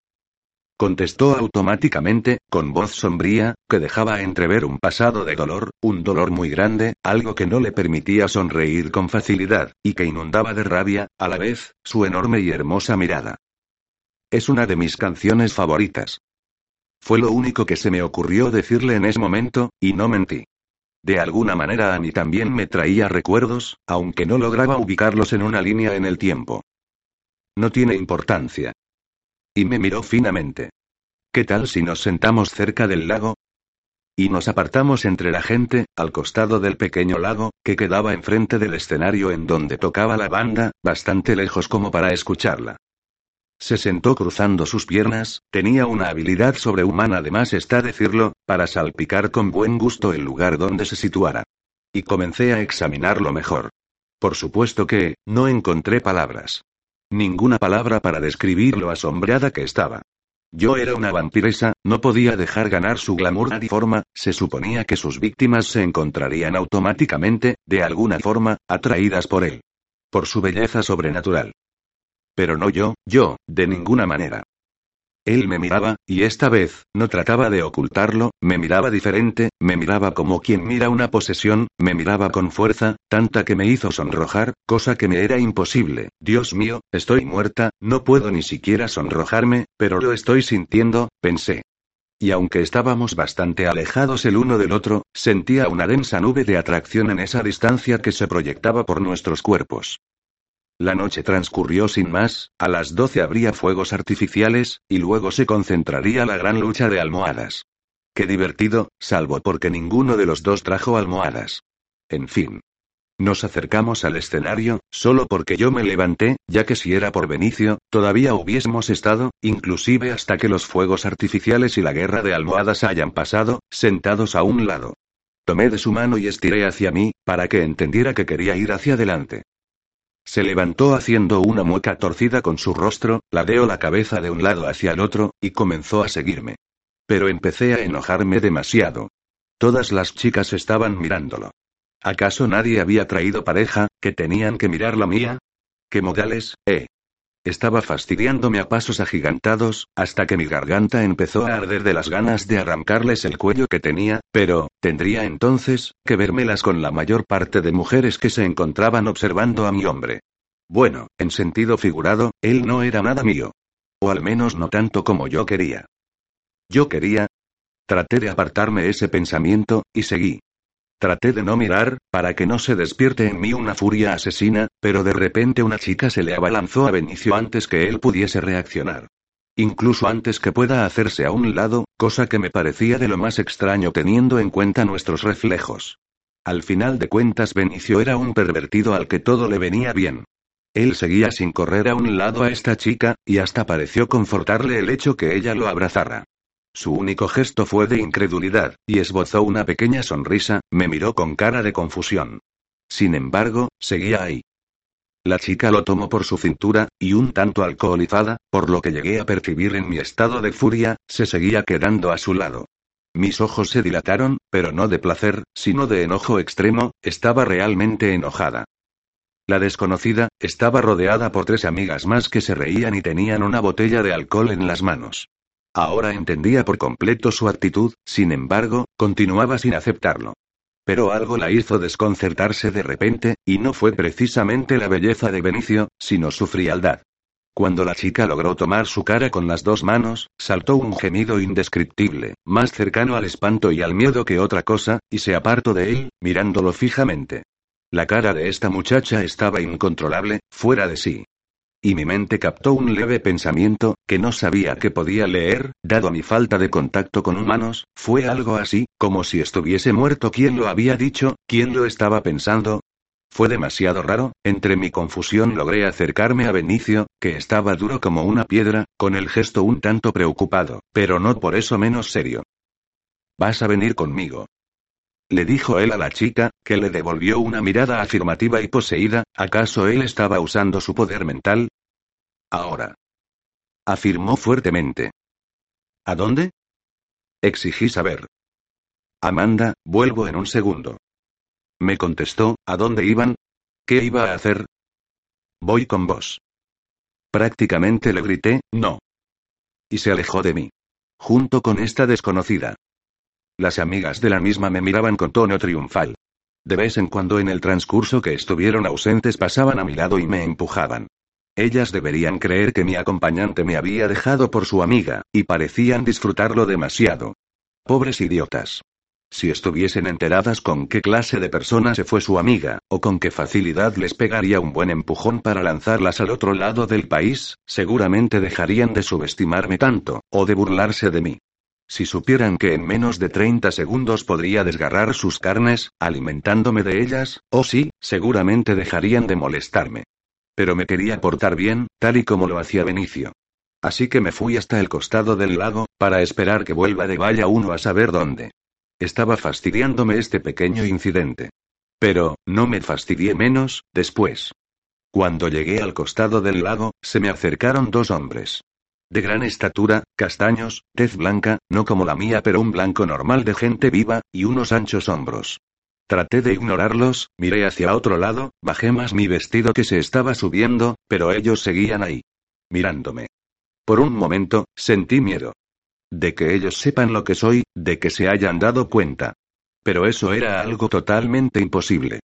Contestó automáticamente, con voz sombría, que dejaba entrever un pasado de dolor, un dolor muy grande, algo que no le permitía sonreír con facilidad, y que inundaba de rabia, a la vez, su enorme y hermosa mirada. Es una de mis canciones favoritas. Fue lo único que se me ocurrió decirle en ese momento, y no mentí. De alguna manera a mí también me traía recuerdos, aunque no lograba ubicarlos en una línea en el tiempo. No tiene importancia. Y me miró finamente. ¿Qué tal si nos sentamos cerca del lago? Y nos apartamos entre la gente, al costado del pequeño lago, que quedaba enfrente del escenario en donde tocaba la banda, bastante lejos como para escucharla. Se sentó cruzando sus piernas, tenía una habilidad sobrehumana además está decirlo, para salpicar con buen gusto el lugar donde se situara. Y comencé a examinarlo mejor. Por supuesto que, no encontré palabras. Ninguna palabra para describir lo asombrada que estaba. Yo era una vampiresa, no podía dejar ganar su glamour y forma, se suponía que sus víctimas se encontrarían automáticamente, de alguna forma, atraídas por él. Por su belleza sobrenatural. Pero no yo, yo, de ninguna manera. Él me miraba, y esta vez, no trataba de ocultarlo, me miraba diferente, me miraba como quien mira una posesión, me miraba con fuerza, tanta que me hizo sonrojar, cosa que me era imposible. Dios mío, estoy muerta, no puedo ni siquiera sonrojarme, pero lo estoy sintiendo, pensé. Y aunque estábamos bastante alejados el uno del otro, sentía una densa nube de atracción en esa distancia que se proyectaba por nuestros cuerpos. La noche transcurrió sin más, a las doce habría fuegos artificiales, y luego se concentraría la gran lucha de almohadas. Qué divertido, salvo porque ninguno de los dos trajo almohadas. En fin. Nos acercamos al escenario, solo porque yo me levanté, ya que si era por Benicio, todavía hubiésemos estado, inclusive hasta que los fuegos artificiales y la guerra de almohadas hayan pasado, sentados a un lado. Tomé de su mano y estiré hacia mí, para que entendiera que quería ir hacia adelante. Se levantó haciendo una mueca torcida con su rostro, ladeó la cabeza de un lado hacia el otro, y comenzó a seguirme. Pero empecé a enojarme demasiado. Todas las chicas estaban mirándolo. ¿Acaso nadie había traído pareja, que tenían que mirar la mía? ¿Qué modales, eh? Estaba fastidiándome a pasos agigantados, hasta que mi garganta empezó a arder de las ganas de arrancarles el cuello que tenía, pero, tendría entonces, que vérmelas con la mayor parte de mujeres que se encontraban observando a mi hombre. Bueno, en sentido figurado, él no era nada mío. O al menos no tanto como yo quería. Yo quería. Traté de apartarme ese pensamiento, y seguí. Traté de no mirar, para que no se despierte en mí una furia asesina, pero de repente una chica se le abalanzó a Benicio antes que él pudiese reaccionar. Incluso antes que pueda hacerse a un lado, cosa que me parecía de lo más extraño teniendo en cuenta nuestros reflejos. Al final de cuentas Benicio era un pervertido al que todo le venía bien. Él seguía sin correr a un lado a esta chica, y hasta pareció confortarle el hecho que ella lo abrazara. Su único gesto fue de incredulidad, y esbozó una pequeña sonrisa, me miró con cara de confusión. Sin embargo, seguía ahí. La chica lo tomó por su cintura, y un tanto alcoholizada, por lo que llegué a percibir en mi estado de furia, se seguía quedando a su lado. Mis ojos se dilataron, pero no de placer, sino de enojo extremo, estaba realmente enojada. La desconocida, estaba rodeada por tres amigas más que se reían y tenían una botella de alcohol en las manos. Ahora entendía por completo su actitud, sin embargo, continuaba sin aceptarlo. Pero algo la hizo desconcertarse de repente, y no fue precisamente la belleza de Benicio, sino su frialdad. Cuando la chica logró tomar su cara con las dos manos, saltó un gemido indescriptible, más cercano al espanto y al miedo que otra cosa, y se apartó de él, mirándolo fijamente. La cara de esta muchacha estaba incontrolable, fuera de sí. Y mi mente captó un leve pensamiento, que no sabía que podía leer, dado mi falta de contacto con humanos, fue algo así, como si estuviese muerto quien lo había dicho, quién lo estaba pensando. Fue demasiado raro, entre mi confusión logré acercarme a Benicio, que estaba duro como una piedra, con el gesto un tanto preocupado, pero no por eso menos serio. Vas a venir conmigo. Le dijo él a la chica, que le devolvió una mirada afirmativa y poseída, ¿acaso él estaba usando su poder mental? Ahora. Afirmó fuertemente. ¿A dónde? Exigí saber. Amanda, vuelvo en un segundo. Me contestó, ¿a dónde iban? ¿Qué iba a hacer? Voy con vos. Prácticamente le grité, no. Y se alejó de mí. Junto con esta desconocida. Las amigas de la misma me miraban con tono triunfal. De vez en cuando en el transcurso que estuvieron ausentes pasaban a mi lado y me empujaban. Ellas deberían creer que mi acompañante me había dejado por su amiga, y parecían disfrutarlo demasiado. Pobres idiotas. Si estuviesen enteradas con qué clase de persona se fue su amiga, o con qué facilidad les pegaría un buen empujón para lanzarlas al otro lado del país, seguramente dejarían de subestimarme tanto, o de burlarse de mí. Si supieran que en menos de 30 segundos podría desgarrar sus carnes, alimentándome de ellas, o sí, seguramente dejarían de molestarme. Pero me quería portar bien, tal y como lo hacía Benicio. Así que me fui hasta el costado del lago, para esperar que vuelva de vaya uno a saber dónde. Estaba fastidiándome este pequeño incidente. Pero, no me fastidié menos, después. Cuando llegué al costado del lago, se me acercaron dos hombres. De gran estatura, castaños, tez blanca, no como la mía pero un blanco normal de gente viva, y unos anchos hombros. Traté de ignorarlos, miré hacia otro lado, bajé más mi vestido que se estaba subiendo, pero ellos seguían ahí. Mirándome. Por un momento, sentí miedo. De que ellos sepan lo que soy, de que se hayan dado cuenta. Pero eso era algo totalmente imposible.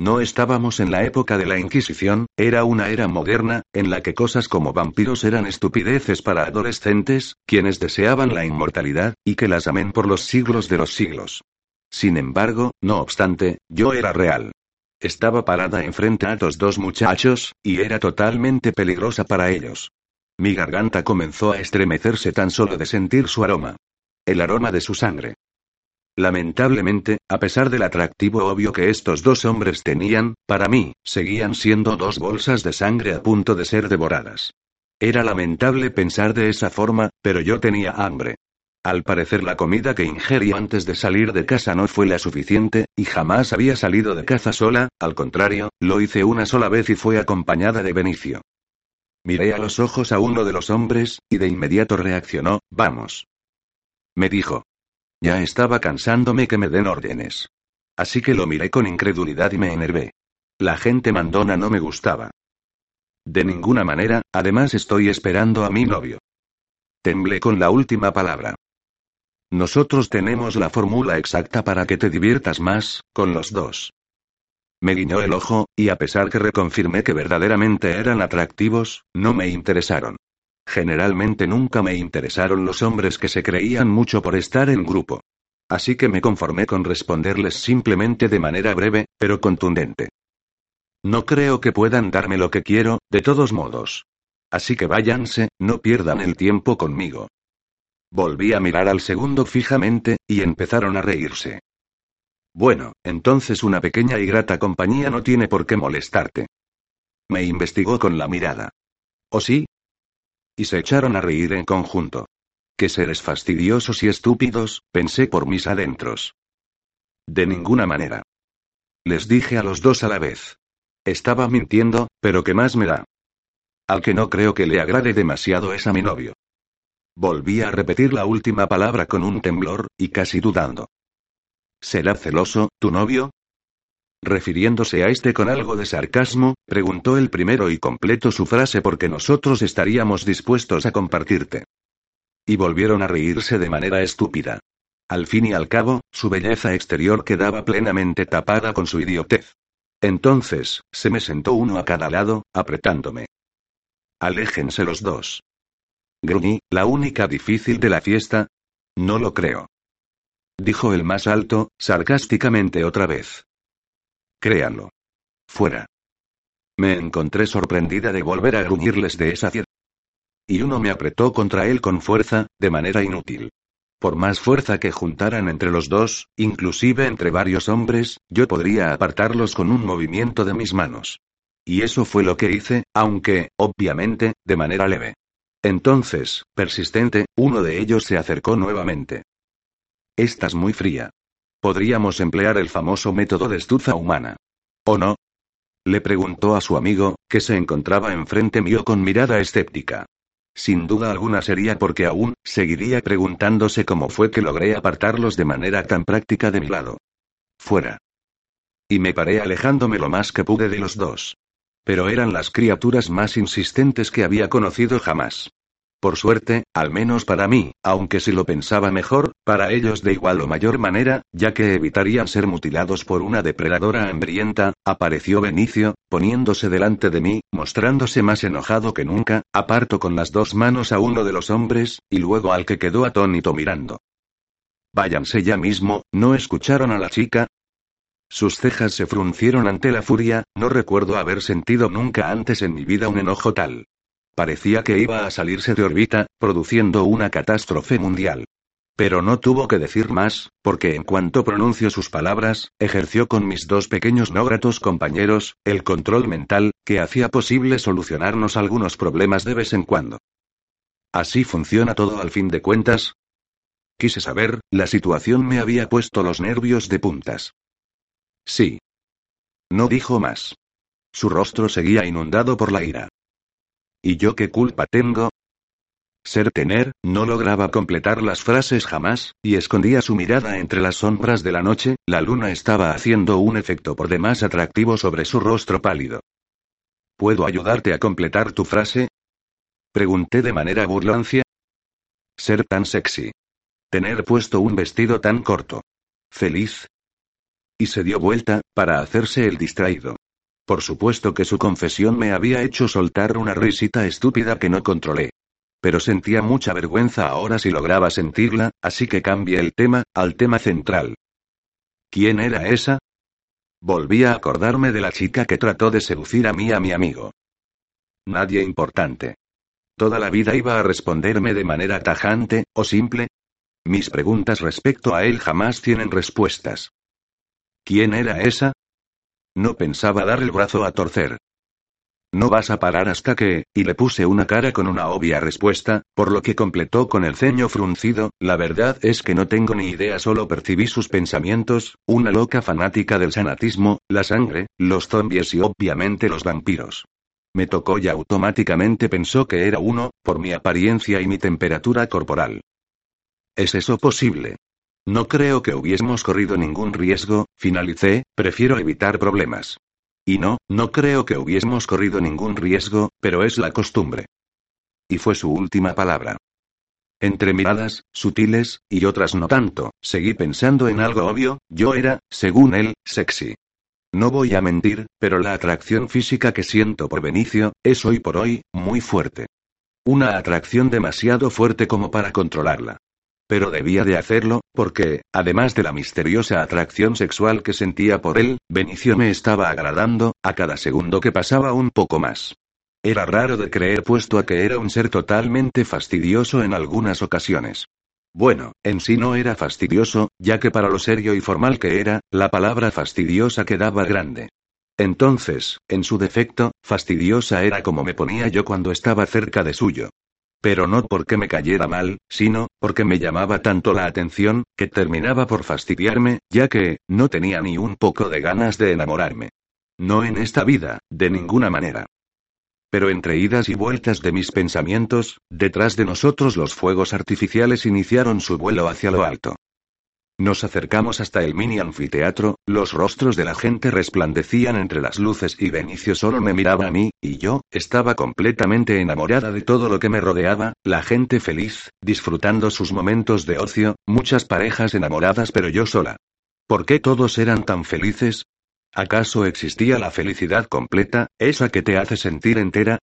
No estábamos en la época de la Inquisición, era una era moderna, en la que cosas como vampiros eran estupideces para adolescentes, quienes deseaban la inmortalidad, y que las amen por los siglos de los siglos. Sin embargo, no obstante, yo era real. Estaba parada enfrente a estos dos muchachos, y era totalmente peligrosa para ellos. Mi garganta comenzó a estremecerse tan solo de sentir su aroma. El aroma de su sangre. Lamentablemente, a pesar del atractivo obvio que estos dos hombres tenían, para mí, seguían siendo dos bolsas de sangre a punto de ser devoradas. Era lamentable pensar de esa forma, pero yo tenía hambre. Al parecer la comida que ingerí antes de salir de casa no fue la suficiente, y jamás había salido de caza sola, al contrario, lo hice una sola vez y fue acompañada de Benicio. Miré a los ojos a uno de los hombres, y de inmediato reaccionó, vamos. Me dijo. Ya estaba cansándome que me den órdenes. Así que lo miré con incredulidad y me enervé. La gente mandona no me gustaba. De ninguna manera, además estoy esperando a mi novio. Temblé con la última palabra. Nosotros tenemos la fórmula exacta para que te diviertas más, con los dos. Me guiñó el ojo, y a pesar que reconfirmé que verdaderamente eran atractivos, no me interesaron. Generalmente nunca me interesaron los hombres que se creían mucho por estar en grupo. Así que me conformé con responderles simplemente de manera breve, pero contundente. No creo que puedan darme lo que quiero, de todos modos. Así que váyanse, no pierdan el tiempo conmigo. Volví a mirar al segundo fijamente, y empezaron a reírse. Bueno, entonces una pequeña y grata compañía no tiene por qué molestarte. Me investigó con la mirada. ¿O sí? Y se echaron a reír en conjunto. Qué seres fastidiosos y estúpidos, pensé por mis adentros. De ninguna manera. Les dije a los dos a la vez. Estaba mintiendo, pero ¿qué más me da? Al que no creo que le agrade demasiado es a mi novio. Volví a repetir la última palabra con un temblor, y casi dudando. ¿Será celoso, tu novio? Refiriéndose a este con algo de sarcasmo, preguntó el primero y completó su frase porque nosotros estaríamos dispuestos a compartirte. Y volvieron a reírse de manera estúpida. Al fin y al cabo, su belleza exterior quedaba plenamente tapada con su idiotez. Entonces, se me sentó uno a cada lado, apretándome. Aléjense los dos. Gruñí, la única difícil de la fiesta. No lo creo dijo el más alto, sarcásticamente otra vez. Créanlo. Fuera. Me encontré sorprendida de volver a gruñirles de esa fiesta. Y uno me apretó contra él con fuerza, de manera inútil. Por más fuerza que juntaran entre los dos, inclusive entre varios hombres, yo podría apartarlos con un movimiento de mis manos. Y eso fue lo que hice, aunque, obviamente, de manera leve. Entonces, persistente, uno de ellos se acercó nuevamente. Estás muy fría. Podríamos emplear el famoso método de estufa humana. ¿O no? Le preguntó a su amigo, que se encontraba enfrente mío con mirada escéptica. Sin duda alguna sería porque aún, seguiría preguntándose cómo fue que logré apartarlos de manera tan práctica de mi lado. Fuera. Y me paré alejándome lo más que pude de los dos. Pero eran las criaturas más insistentes que había conocido jamás. Por suerte, al menos para mí, aunque si lo pensaba mejor, para ellos de igual o mayor manera, ya que evitarían ser mutilados por una depredadora hambrienta, apareció Benicio, poniéndose delante de mí, mostrándose más enojado que nunca, aparto con las dos manos a uno de los hombres, y luego al que quedó atónito mirando. Váyanse ya mismo, ¿no escucharon a la chica? Sus cejas se fruncieron ante la furia, no recuerdo haber sentido nunca antes en mi vida un enojo tal. Parecía que iba a salirse de órbita, produciendo una catástrofe mundial. Pero no tuvo que decir más, porque en cuanto pronunció sus palabras, ejerció con mis dos pequeños no gratos compañeros, el control mental, que hacía posible solucionarnos algunos problemas de vez en cuando. ¿Así funciona todo al fin de cuentas? Quise saber, la situación me había puesto los nervios de puntas. Sí. No dijo más. Su rostro seguía inundado por la ira. ¿Y yo qué culpa tengo? Ser tener, no lograba completar las frases jamás, y escondía su mirada entre las sombras de la noche, la luna estaba haciendo un efecto por demás atractivo sobre su rostro pálido. ¿Puedo ayudarte a completar tu frase? Pregunté de manera burlancia. Ser tan sexy. Tener puesto un vestido tan corto. Feliz. Y se dio vuelta, para hacerse el distraído. Por supuesto que su confesión me había hecho soltar una risita estúpida que no controlé. Pero sentía mucha vergüenza ahora si lograba sentirla, así que cambié el tema, al tema central. ¿Quién era esa? Volví a acordarme de la chica que trató de seducir a mí a mi amigo. Nadie importante. Toda la vida iba a responderme de manera tajante, o simple. Mis preguntas respecto a él jamás tienen respuestas. ¿Quién era esa? No pensaba dar el brazo a torcer. No vas a parar hasta que, y le puse una cara con una obvia respuesta, por lo que completó con el ceño fruncido, la verdad es que no tengo ni idea, solo percibí sus pensamientos, una loca fanática del sanatismo, la sangre, los zombies y obviamente los vampiros. Me tocó y automáticamente pensó que era uno, por mi apariencia y mi temperatura corporal. ¿Es eso posible? No creo que hubiésemos corrido ningún riesgo, finalicé, prefiero evitar problemas. Y no, no creo que hubiésemos corrido ningún riesgo, pero es la costumbre. Y fue su última palabra. Entre miradas, sutiles, y otras no tanto, seguí pensando en algo obvio, yo era, según él, sexy. No voy a mentir, pero la atracción física que siento por Benicio, es hoy por hoy, muy fuerte. Una atracción demasiado fuerte como para controlarla. Pero debía de hacerlo, porque, además de la misteriosa atracción sexual que sentía por él, Benicio me estaba agradando, a cada segundo que pasaba un poco más. Era raro de creer puesto a que era un ser totalmente fastidioso en algunas ocasiones. Bueno, en sí no era fastidioso, ya que para lo serio y formal que era, la palabra fastidiosa quedaba grande. Entonces, en su defecto, fastidiosa era como me ponía yo cuando estaba cerca de suyo. Pero no porque me cayera mal, sino, porque me llamaba tanto la atención, que terminaba por fastidiarme, ya que, no tenía ni un poco de ganas de enamorarme. No en esta vida, de ninguna manera. Pero entre idas y vueltas de mis pensamientos, detrás de nosotros los fuegos artificiales iniciaron su vuelo hacia lo alto. Nos acercamos hasta el mini anfiteatro, los rostros de la gente resplandecían entre las luces y Benicio solo me miraba a mí, y yo, estaba completamente enamorada de todo lo que me rodeaba, la gente feliz, disfrutando sus momentos de ocio, muchas parejas enamoradas pero yo sola. ¿Por qué todos eran tan felices? ¿Acaso existía la felicidad completa, esa que te hace sentir entera?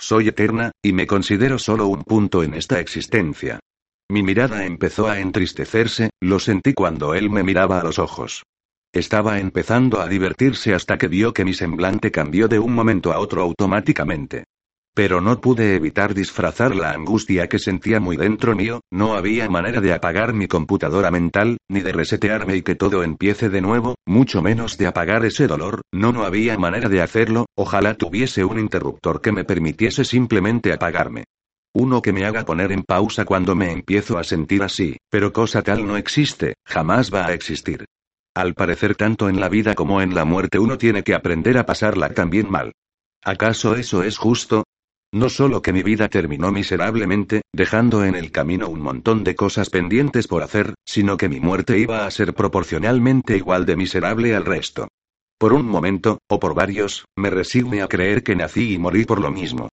Soy eterna, y me considero solo un punto en esta existencia. Mi mirada empezó a entristecerse, lo sentí cuando él me miraba a los ojos. Estaba empezando a divertirse hasta que vio que mi semblante cambió de un momento a otro automáticamente. Pero no pude evitar disfrazar la angustia que sentía muy dentro mío, no había manera de apagar mi computadora mental, ni de resetearme y que todo empiece de nuevo, mucho menos de apagar ese dolor, no, no había manera de hacerlo, ojalá tuviese un interruptor que me permitiese simplemente apagarme. Uno que me haga poner en pausa cuando me empiezo a sentir así, pero cosa tal no existe, jamás va a existir. Al parecer tanto en la vida como en la muerte uno tiene que aprender a pasarla también mal. ¿Acaso eso es justo? No solo que mi vida terminó miserablemente, dejando en el camino un montón de cosas pendientes por hacer, sino que mi muerte iba a ser proporcionalmente igual de miserable al resto. Por un momento, o por varios, me resigné a creer que nací y morí por lo mismo.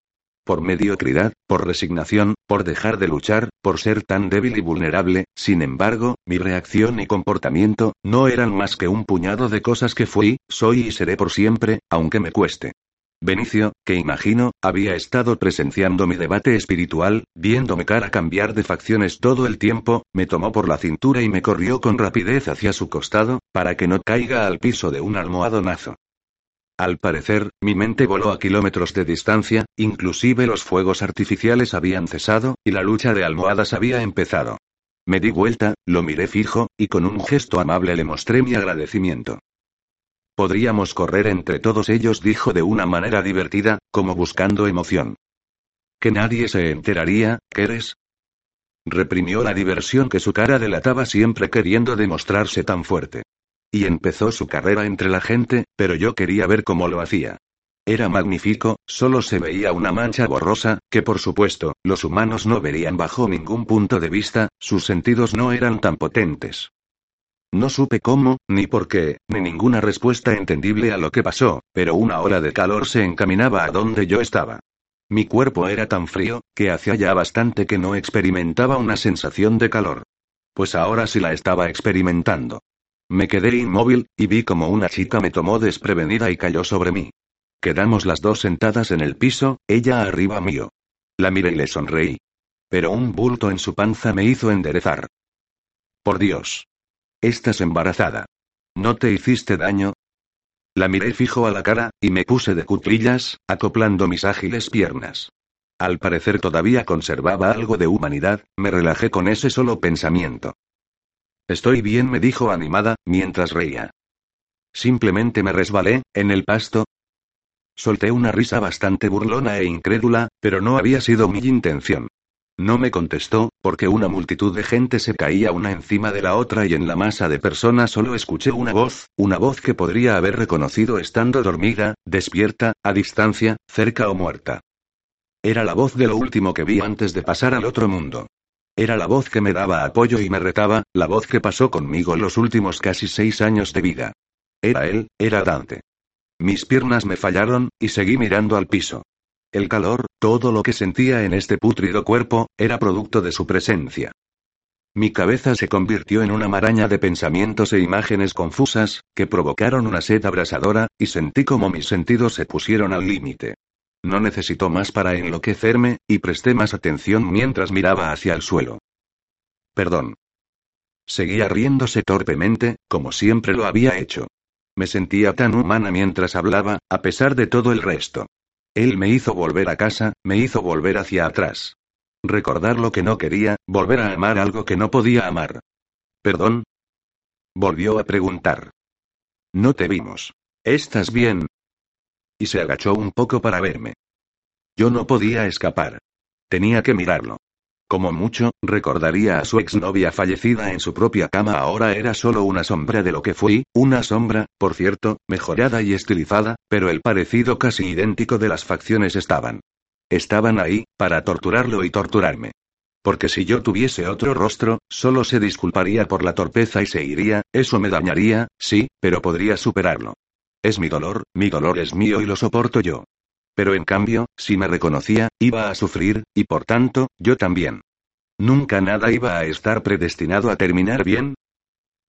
Por mediocridad, por resignación, por dejar de luchar, por ser tan débil y vulnerable, sin embargo, mi reacción y comportamiento, no eran más que un puñado de cosas que fui, soy y seré por siempre, aunque me cueste. Benicio, que imagino, había estado presenciando mi debate espiritual, viéndome cara cambiar de facciones todo el tiempo, me tomó por la cintura y me corrió con rapidez hacia su costado, para que no caiga al piso de un almohadonazo. Al parecer, mi mente voló a kilómetros de distancia, inclusive los fuegos artificiales habían cesado, y la lucha de almohadas había empezado. Me di vuelta, lo miré fijo, y con un gesto amable le mostré mi agradecimiento. Podríamos correr entre todos ellos, dijo de una manera divertida, como buscando emoción. Que nadie se enteraría, ¿quieres? Reprimió la diversión que su cara delataba siempre queriendo demostrarse tan fuerte. Y empezó su carrera entre la gente, pero yo quería ver cómo lo hacía. Era magnífico, solo se veía una mancha borrosa, que por supuesto, los humanos no verían bajo ningún punto de vista, sus sentidos no eran tan potentes. No supe cómo, ni por qué, ni ninguna respuesta entendible a lo que pasó, pero una ola de calor se encaminaba a donde yo estaba. Mi cuerpo era tan frío, que hacía ya bastante que no experimentaba una sensación de calor. Pues ahora sí la estaba experimentando. Me quedé inmóvil, y vi como una chica me tomó desprevenida y cayó sobre mí. Quedamos las dos sentadas en el piso, ella arriba mío. La miré y le sonreí. Pero un bulto en su panza me hizo enderezar. Por Dios. Estás embarazada. ¿No te hiciste daño? La miré fijo a la cara, y me puse de cuclillas, acoplando mis ágiles piernas. Al parecer todavía conservaba algo de humanidad, me relajé con ese solo pensamiento. Estoy bien, me dijo animada, mientras reía. Simplemente me resbalé, en el pasto, Solté una risa bastante burlona e incrédula, pero no había sido mi intención. No me contestó, porque una multitud de gente se caía una encima de la otra y en la masa de personas solo escuché una voz, una voz que podría haber reconocido estando dormida, despierta, a distancia, cerca o muerta. Era la voz de lo último que vi antes de pasar al otro mundo. Era la voz que me daba apoyo y me retaba, la voz que pasó conmigo los últimos casi seis años de vida. Era él, era Dante. Mis piernas me fallaron, y seguí mirando al piso. El calor, todo lo que sentía en este pútrido cuerpo, era producto de su presencia. Mi cabeza se convirtió en una maraña de pensamientos e imágenes confusas, que provocaron una sed abrasadora, y sentí como mis sentidos se pusieron al límite. No necesitó más para enloquecerme, y presté más atención mientras miraba hacia el suelo. Perdón. Seguía riéndose torpemente, como siempre lo había hecho. Me sentía tan humana mientras hablaba, a pesar de todo el resto. Él me hizo volver a casa, me hizo volver hacia atrás. Recordar lo que no quería, volver a amar algo que no podía amar. ¿Perdón? Volvió a preguntar. No te vimos. ¿Estás bien? Y se agachó un poco para verme. Yo no podía escapar. Tenía que mirarlo. Como mucho, recordaría a su exnovia fallecida en su propia cama ahora era solo una sombra de lo que fui, una sombra, por cierto, mejorada y estilizada, pero el parecido casi idéntico de las facciones estaban. Estaban ahí, para torturarlo y torturarme. Porque si yo tuviese otro rostro, solo se disculparía por la torpeza y se iría, eso me dañaría, sí, pero podría superarlo. Es mi dolor, mi dolor es mío y lo soporto yo. Pero en cambio, si me reconocía, iba a sufrir, y por tanto, yo también. Nunca nada iba a estar predestinado a terminar bien.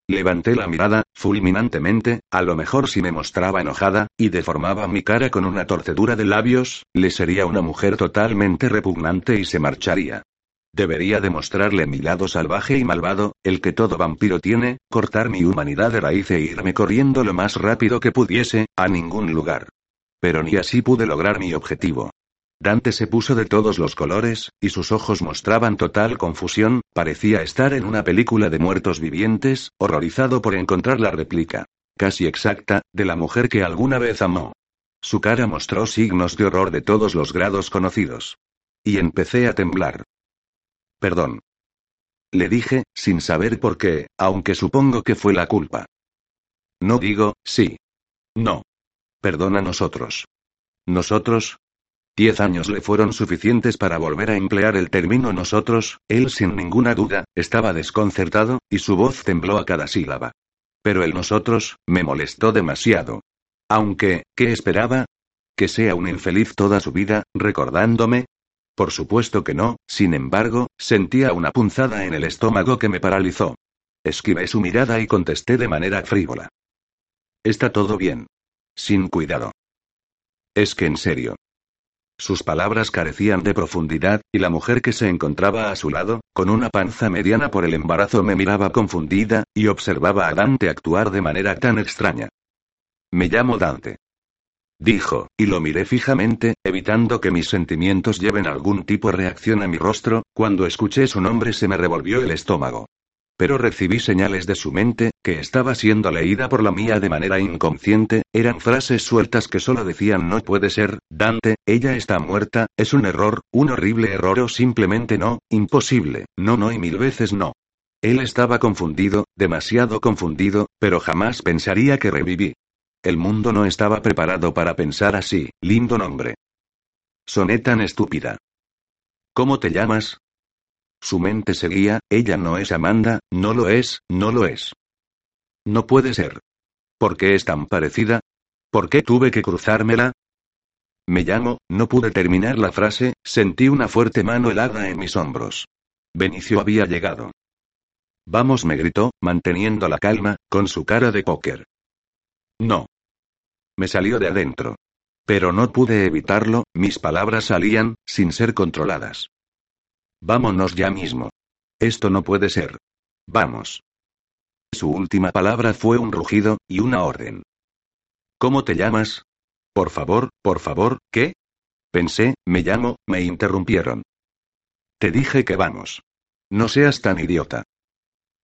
Levanté la mirada, fulminantemente, a lo mejor si me mostraba enojada, y deformaba mi cara con una torcedura de labios, le sería una mujer totalmente repugnante y se marcharía. Debería demostrarle mi lado salvaje y malvado, el que todo vampiro tiene, cortar mi humanidad de raíz e irme corriendo lo más rápido que pudiese, a ningún lugar. Pero ni así pude lograr mi objetivo. Dante se puso de todos los colores, y sus ojos mostraban total confusión, parecía estar en una película de muertos vivientes, horrorizado por encontrar la réplica, casi exacta, de la mujer que alguna vez amó. Su cara mostró signos de horror de todos los grados conocidos. Y empecé a temblar. Perdón. Le dije, sin saber por qué, aunque supongo que fue la culpa. No digo, sí. No. Perdona nosotros. Nosotros. Diez años le fueron suficientes para volver a emplear el término nosotros, él sin ninguna duda, estaba desconcertado, y su voz tembló a cada sílaba. Pero el nosotros, me molestó demasiado. Aunque, ¿qué esperaba? ¿Que sea un infeliz toda su vida, recordándome? Por supuesto que no, sin embargo, sentía una punzada en el estómago que me paralizó. Esquivé su mirada y contesté de manera frívola. Está todo bien. Sin cuidado. Es que en serio. Sus palabras carecían de profundidad, y la mujer que se encontraba a su lado, con una panza mediana por el embarazo, me miraba confundida, y observaba a Dante actuar de manera tan extraña. Me llamo Dante. Dijo, y lo miré fijamente, evitando que mis sentimientos lleven algún tipo de reacción a mi rostro, cuando escuché su nombre se me revolvió el estómago. Pero recibí señales de su mente, que estaba siendo leída por la mía de manera inconsciente, eran frases sueltas que solo decían no puede ser, Dante, ella está muerta, es un error, un horrible error o simplemente no, imposible, no, no y mil veces no. Él estaba confundido, demasiado confundido, pero jamás pensaría que reviví. El mundo no estaba preparado para pensar así, lindo nombre. Soné tan estúpida. ¿Cómo te llamas? Su mente seguía, ella no es Amanda, no lo es, no lo es. No puede ser. ¿Por qué es tan parecida? ¿Por qué tuve que cruzármela? Me llamo, no pude terminar la frase, sentí una fuerte mano helada en mis hombros. Benicio había llegado. Vamos, me gritó, manteniendo la calma, con su cara de póker. No. Me salió de adentro. Pero no pude evitarlo, mis palabras salían, sin ser controladas. Vámonos ya mismo. Esto no puede ser. Vamos. Su última palabra fue un rugido, y una orden. ¿Cómo te llamas? Por favor, por favor, ¿qué? Pensé, me llamo, me interrumpieron. Te dije que vamos. No seas tan idiota.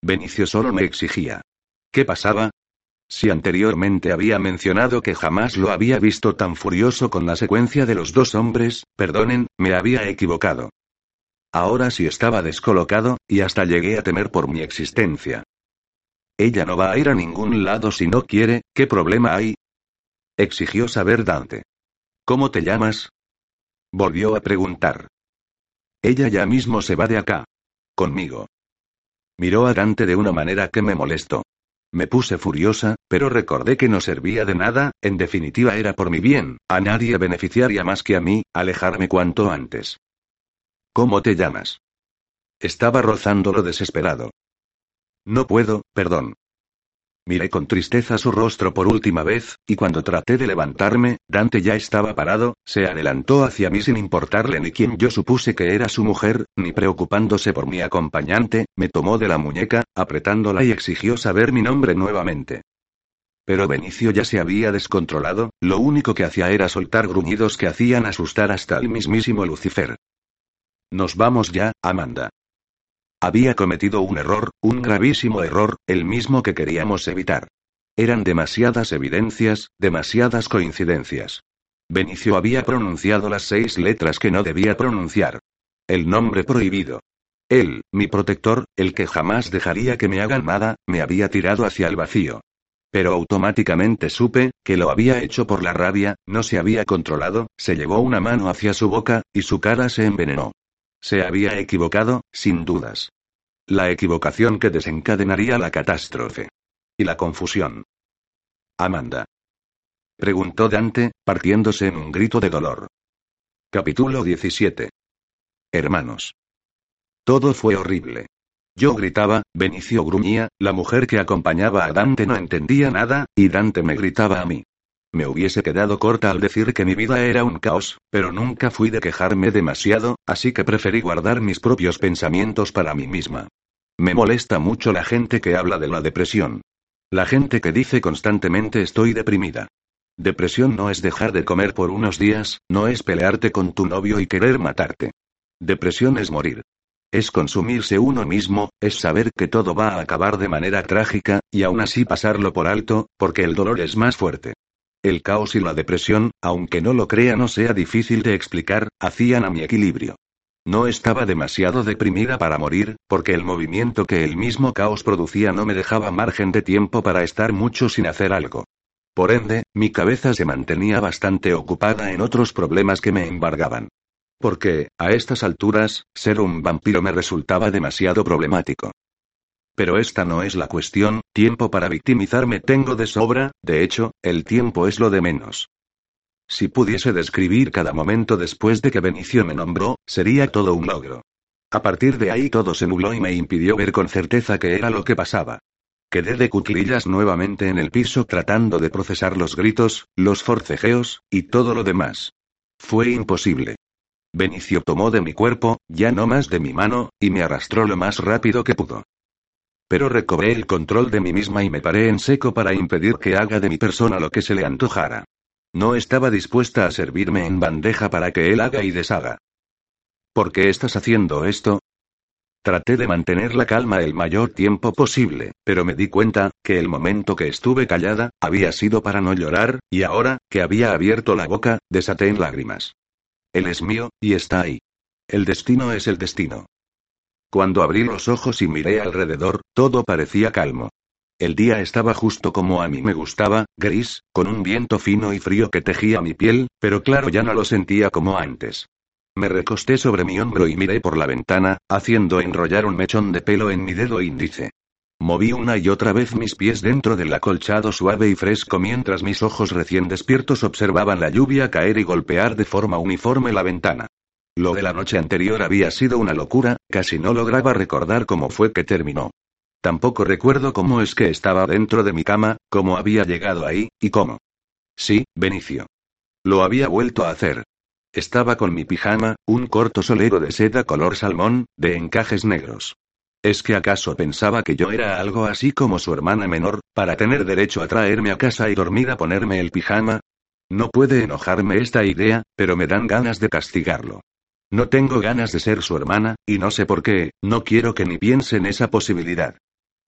Benicio solo me exigía. ¿Qué pasaba? Si anteriormente había mencionado que jamás lo había visto tan furioso con la secuencia de los dos hombres, perdonen, me había equivocado. Ahora sí estaba descolocado, y hasta llegué a temer por mi existencia. Ella no va a ir a ningún lado si no quiere, ¿qué problema hay? Exigió saber Dante. ¿Cómo te llamas? Volvió a preguntar. Ella ya mismo se va de acá. Conmigo. Miró a Dante de una manera que me molestó. Me puse furiosa, pero recordé que no servía de nada, en definitiva era por mi bien, a nadie beneficiaría más que a mí, alejarme cuanto antes. ¿Cómo te llamas? Estaba rozándolo desesperado. No puedo, perdón. Miré con tristeza su rostro por última vez, y cuando traté de levantarme, Dante ya estaba parado, se adelantó hacia mí sin importarle ni quién yo supuse que era su mujer, ni preocupándose por mi acompañante, me tomó de la muñeca, apretándola y exigió saber mi nombre nuevamente. Pero Benicio ya se había descontrolado, lo único que hacía era soltar gruñidos que hacían asustar hasta el mismísimo Lucifer. Nos vamos ya, Amanda. Había cometido un error, un gravísimo error, el mismo que queríamos evitar. Eran demasiadas evidencias, demasiadas coincidencias. Benicio había pronunciado las seis letras que no debía pronunciar. El nombre prohibido. Él, mi protector, el que jamás dejaría que me hagan nada, me había tirado hacia el vacío. Pero automáticamente supe, que lo había hecho por la rabia, no se había controlado, se llevó una mano hacia su boca, y su cara se envenenó. Se había equivocado, sin dudas. La equivocación que desencadenaría la catástrofe. Y la confusión. Amanda. Preguntó Dante, partiéndose en un grito de dolor. Capítulo 17. Hermanos. Todo fue horrible. Yo gritaba, Benicio gruñía, la mujer que acompañaba a Dante no entendía nada, y Dante me gritaba a mí. Me hubiese quedado corta al decir que mi vida era un caos, pero nunca fui de quejarme demasiado, así que preferí guardar mis propios pensamientos para mí misma. Me molesta mucho la gente que habla de la depresión. La gente que dice constantemente estoy deprimida. Depresión no es dejar de comer por unos días, no es pelearte con tu novio y querer matarte. Depresión es morir. Es consumirse uno mismo, es saber que todo va a acabar de manera trágica, y aún así pasarlo por alto, porque el dolor es más fuerte. El caos y la depresión, aunque no lo crea no sea difícil de explicar, hacían a mi equilibrio. No estaba demasiado deprimida para morir, porque el movimiento que el mismo caos producía no me dejaba margen de tiempo para estar mucho sin hacer algo. Por ende, mi cabeza se mantenía bastante ocupada en otros problemas que me embargaban. Porque, a estas alturas, ser un vampiro me resultaba demasiado problemático. Pero esta no es la cuestión, tiempo para victimizarme tengo de sobra, de hecho, el tiempo es lo de menos. Si pudiese describir cada momento después de que Benicio me nombró, sería todo un logro. A partir de ahí todo se nubló y me impidió ver con certeza qué era lo que pasaba. Quedé de cuclillas nuevamente en el piso tratando de procesar los gritos, los forcejeos, y todo lo demás. Fue imposible. Benicio tomó de mi cuerpo, ya no más de mi mano, y me arrastró lo más rápido que pudo. Pero recobré el control de mí misma y me paré en seco para impedir que haga de mi persona lo que se le antojara. No estaba dispuesta a servirme en bandeja para que él haga y deshaga. ¿Por qué estás haciendo esto? Traté de mantener la calma el mayor tiempo posible, pero me di cuenta, que el momento que estuve callada, había sido para no llorar, y ahora, que había abierto la boca, desaté en lágrimas. Él es mío, y está ahí. El destino es el destino. Cuando abrí los ojos y miré alrededor, todo parecía calmo. El día estaba justo como a mí me gustaba, gris, con un viento fino y frío que tejía mi piel, pero claro ya no lo sentía como antes. Me recosté sobre mi hombro y miré por la ventana, haciendo enrollar un mechón de pelo en mi dedo índice. Moví una y otra vez mis pies dentro del acolchado suave y fresco mientras mis ojos recién despiertos observaban la lluvia caer y golpear de forma uniforme la ventana. Lo de la noche anterior había sido una locura, casi no lograba recordar cómo fue que terminó. Tampoco recuerdo cómo es que estaba dentro de mi cama, cómo había llegado ahí, y cómo. Sí, Benicio. Lo había vuelto a hacer. Estaba con mi pijama, un corto solero de seda color salmón, de encajes negros. ¿Es que acaso pensaba que yo era algo así como su hermana menor, para tener derecho a traerme a casa y dormir a ponerme el pijama? No puede enojarme esta idea, pero me dan ganas de castigarlo. No tengo ganas de ser su hermana, y no sé por qué, no quiero que ni piense en esa posibilidad.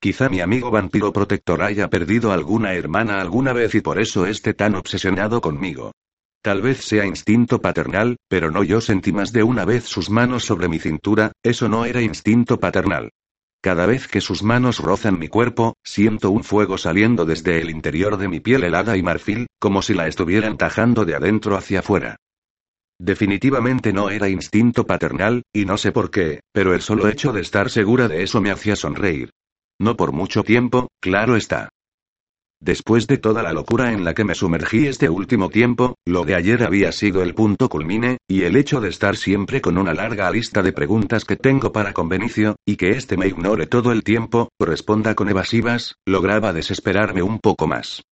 Quizá mi amigo vampiro protector haya perdido alguna hermana alguna vez y por eso esté tan obsesionado conmigo. Tal vez sea instinto paternal, pero no yo sentí más de una vez sus manos sobre mi cintura, eso no era instinto paternal. Cada vez que sus manos rozan mi cuerpo, siento un fuego saliendo desde el interior de mi piel helada y marfil, como si la estuvieran tajando de adentro hacia afuera. Definitivamente no era instinto paternal, y no sé por qué, pero el solo hecho de estar segura de eso me hacía sonreír. No por mucho tiempo, claro está. Después de toda la locura en la que me sumergí este último tiempo, lo de ayer había sido el punto culmine, y el hecho de estar siempre con una larga lista de preguntas que tengo para con Benicio, y que éste me ignore todo el tiempo, responda con evasivas, lograba desesperarme un poco más.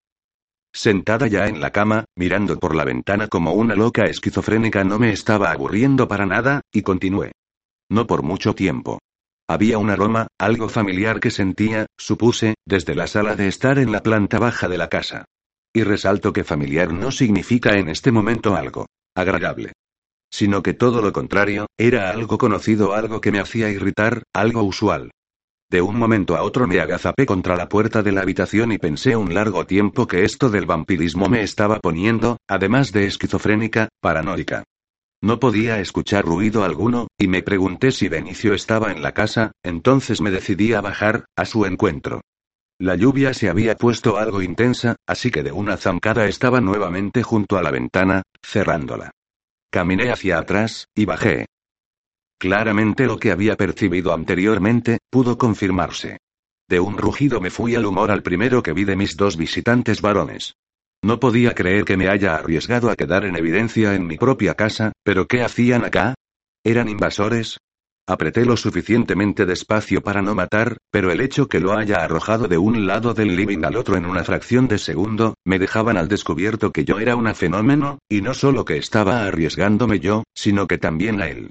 Sentada ya en la cama, mirando por la ventana como una loca esquizofrénica no me estaba aburriendo para nada, y continué. No por mucho tiempo. Había un aroma, algo familiar que sentía, supuse, desde la sala de estar en la planta baja de la casa. Y resalto que familiar no significa en este momento algo agradable. Sino que todo lo contrario, era algo conocido, algo que me hacía irritar, algo usual. De un momento a otro me agazapé contra la puerta de la habitación y pensé un largo tiempo que esto del vampirismo me estaba poniendo, además de esquizofrénica, paranoica. No podía escuchar ruido alguno, y me pregunté si Benicio estaba en la casa, entonces me decidí a bajar, a su encuentro. La lluvia se había puesto algo intensa, así que de una zancada estaba nuevamente junto a la ventana, cerrándola. Caminé hacia atrás, y bajé. Claramente lo que había percibido anteriormente, pudo confirmarse. De un rugido me fui al humor al primero que vi de mis dos visitantes varones. No podía creer que me haya arriesgado a quedar en evidencia en mi propia casa, pero ¿qué hacían acá? ¿Eran invasores? Apreté lo suficientemente despacio para no matar, pero el hecho que lo haya arrojado de un lado del living al otro en una fracción de segundo, me dejaban al descubierto que yo era un fenómeno, y no solo que estaba arriesgándome yo, sino que también a él.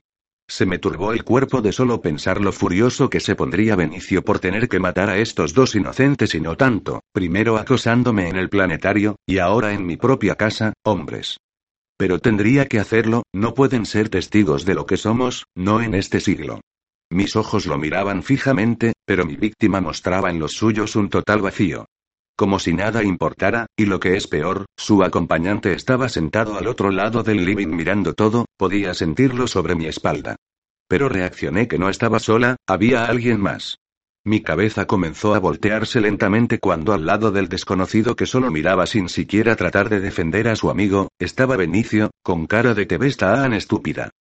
Se me turbó el cuerpo de solo pensar lo furioso que se pondría Benicio por tener que matar a estos dos inocentes y no tanto, primero acosándome en el planetario, y ahora en mi propia casa, hombres. Pero tendría que hacerlo, no pueden ser testigos de lo que somos, no en este siglo. Mis ojos lo miraban fijamente, pero mi víctima mostraba en los suyos un total vacío. Como si nada importara, y lo que es peor, su acompañante estaba sentado al otro lado del living mirando todo, podía sentirlo sobre mi espalda. Pero reaccioné que no estaba sola, había alguien más. Mi cabeza comenzó a voltearse lentamente cuando al lado del desconocido que solo miraba sin siquiera tratar de defender a su amigo, estaba Benicio, con cara de te ves tan estúpida.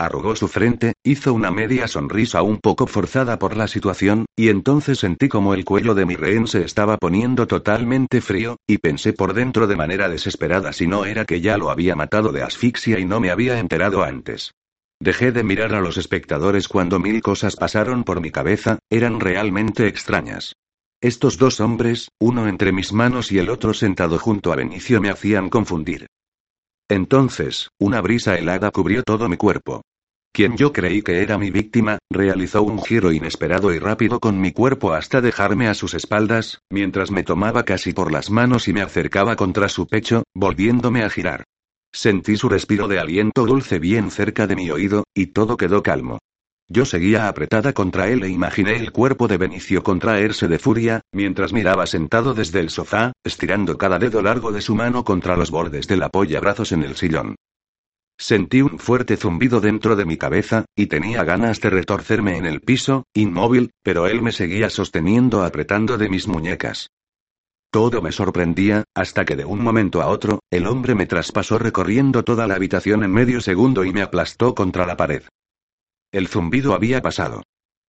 Arrugó su frente, hizo una media sonrisa un poco forzada por la situación, y entonces sentí como el cuello de mi rehén se estaba poniendo totalmente frío, y pensé por dentro de manera desesperada si no era que ya lo había matado de asfixia y no me había enterado antes. Dejé de mirar a los espectadores cuando mil cosas pasaron por mi cabeza, eran realmente extrañas. Estos dos hombres, uno entre mis manos y el otro sentado junto a Benicio me hacían confundir. Entonces, una brisa helada cubrió todo mi cuerpo. Quien yo creí que era mi víctima, realizó un giro inesperado y rápido con mi cuerpo hasta dejarme a sus espaldas, mientras me tomaba casi por las manos y me acercaba contra su pecho, volviéndome a girar. Sentí su respiro de aliento dulce bien cerca de mi oído, y todo quedó calmo. Yo seguía apretada contra él e imaginé el cuerpo de Benicio contraerse de furia, mientras miraba sentado desde el sofá, estirando cada dedo largo de su mano contra los bordes del apoyabrazos en el sillón. Sentí un fuerte zumbido dentro de mi cabeza, y tenía ganas de retorcerme en el piso, inmóvil, pero él me seguía sosteniendo apretando de mis muñecas. Todo me sorprendía, hasta que de un momento a otro, el hombre me traspasó recorriendo toda la habitación en medio segundo y me aplastó contra la pared. El zumbido había pasado.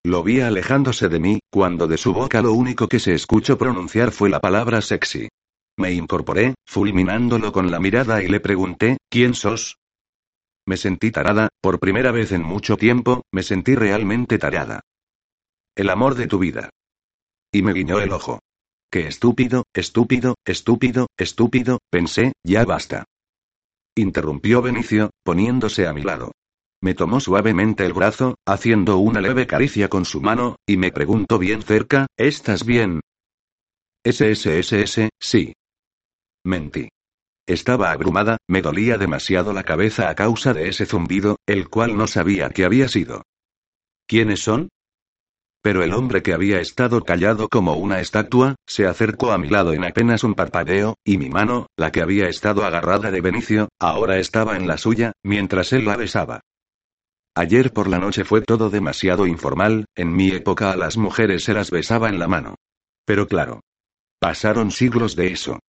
Lo vi alejándose de mí, cuando de su boca lo único que se escuchó pronunciar fue la palabra sexy. Me incorporé, fulminándolo con la mirada y le pregunté, ¿quién sos? Me sentí tarada, por primera vez en mucho tiempo, me sentí realmente tarada. El amor de tu vida. Y me guiñó el ojo. Qué estúpido, estúpido, estúpido, estúpido, pensé, ya basta. Interrumpió Benicio, poniéndose a mi lado. Me tomó suavemente el brazo, haciendo una leve caricia con su mano, y me preguntó bien cerca, ¿estás bien? SSSS, sí. Mentí. Estaba abrumada, me dolía demasiado la cabeza a causa de ese zumbido, el cual no sabía qué había sido. ¿Quiénes son? Pero el hombre que había estado callado como una estatua, se acercó a mi lado en apenas un parpadeo, y mi mano, la que había estado agarrada de Benicio, ahora estaba en la suya, mientras él la besaba. Ayer por la noche fue todo demasiado informal, en mi época a las mujeres se las besaba en la mano. Pero claro. Pasaron siglos de eso.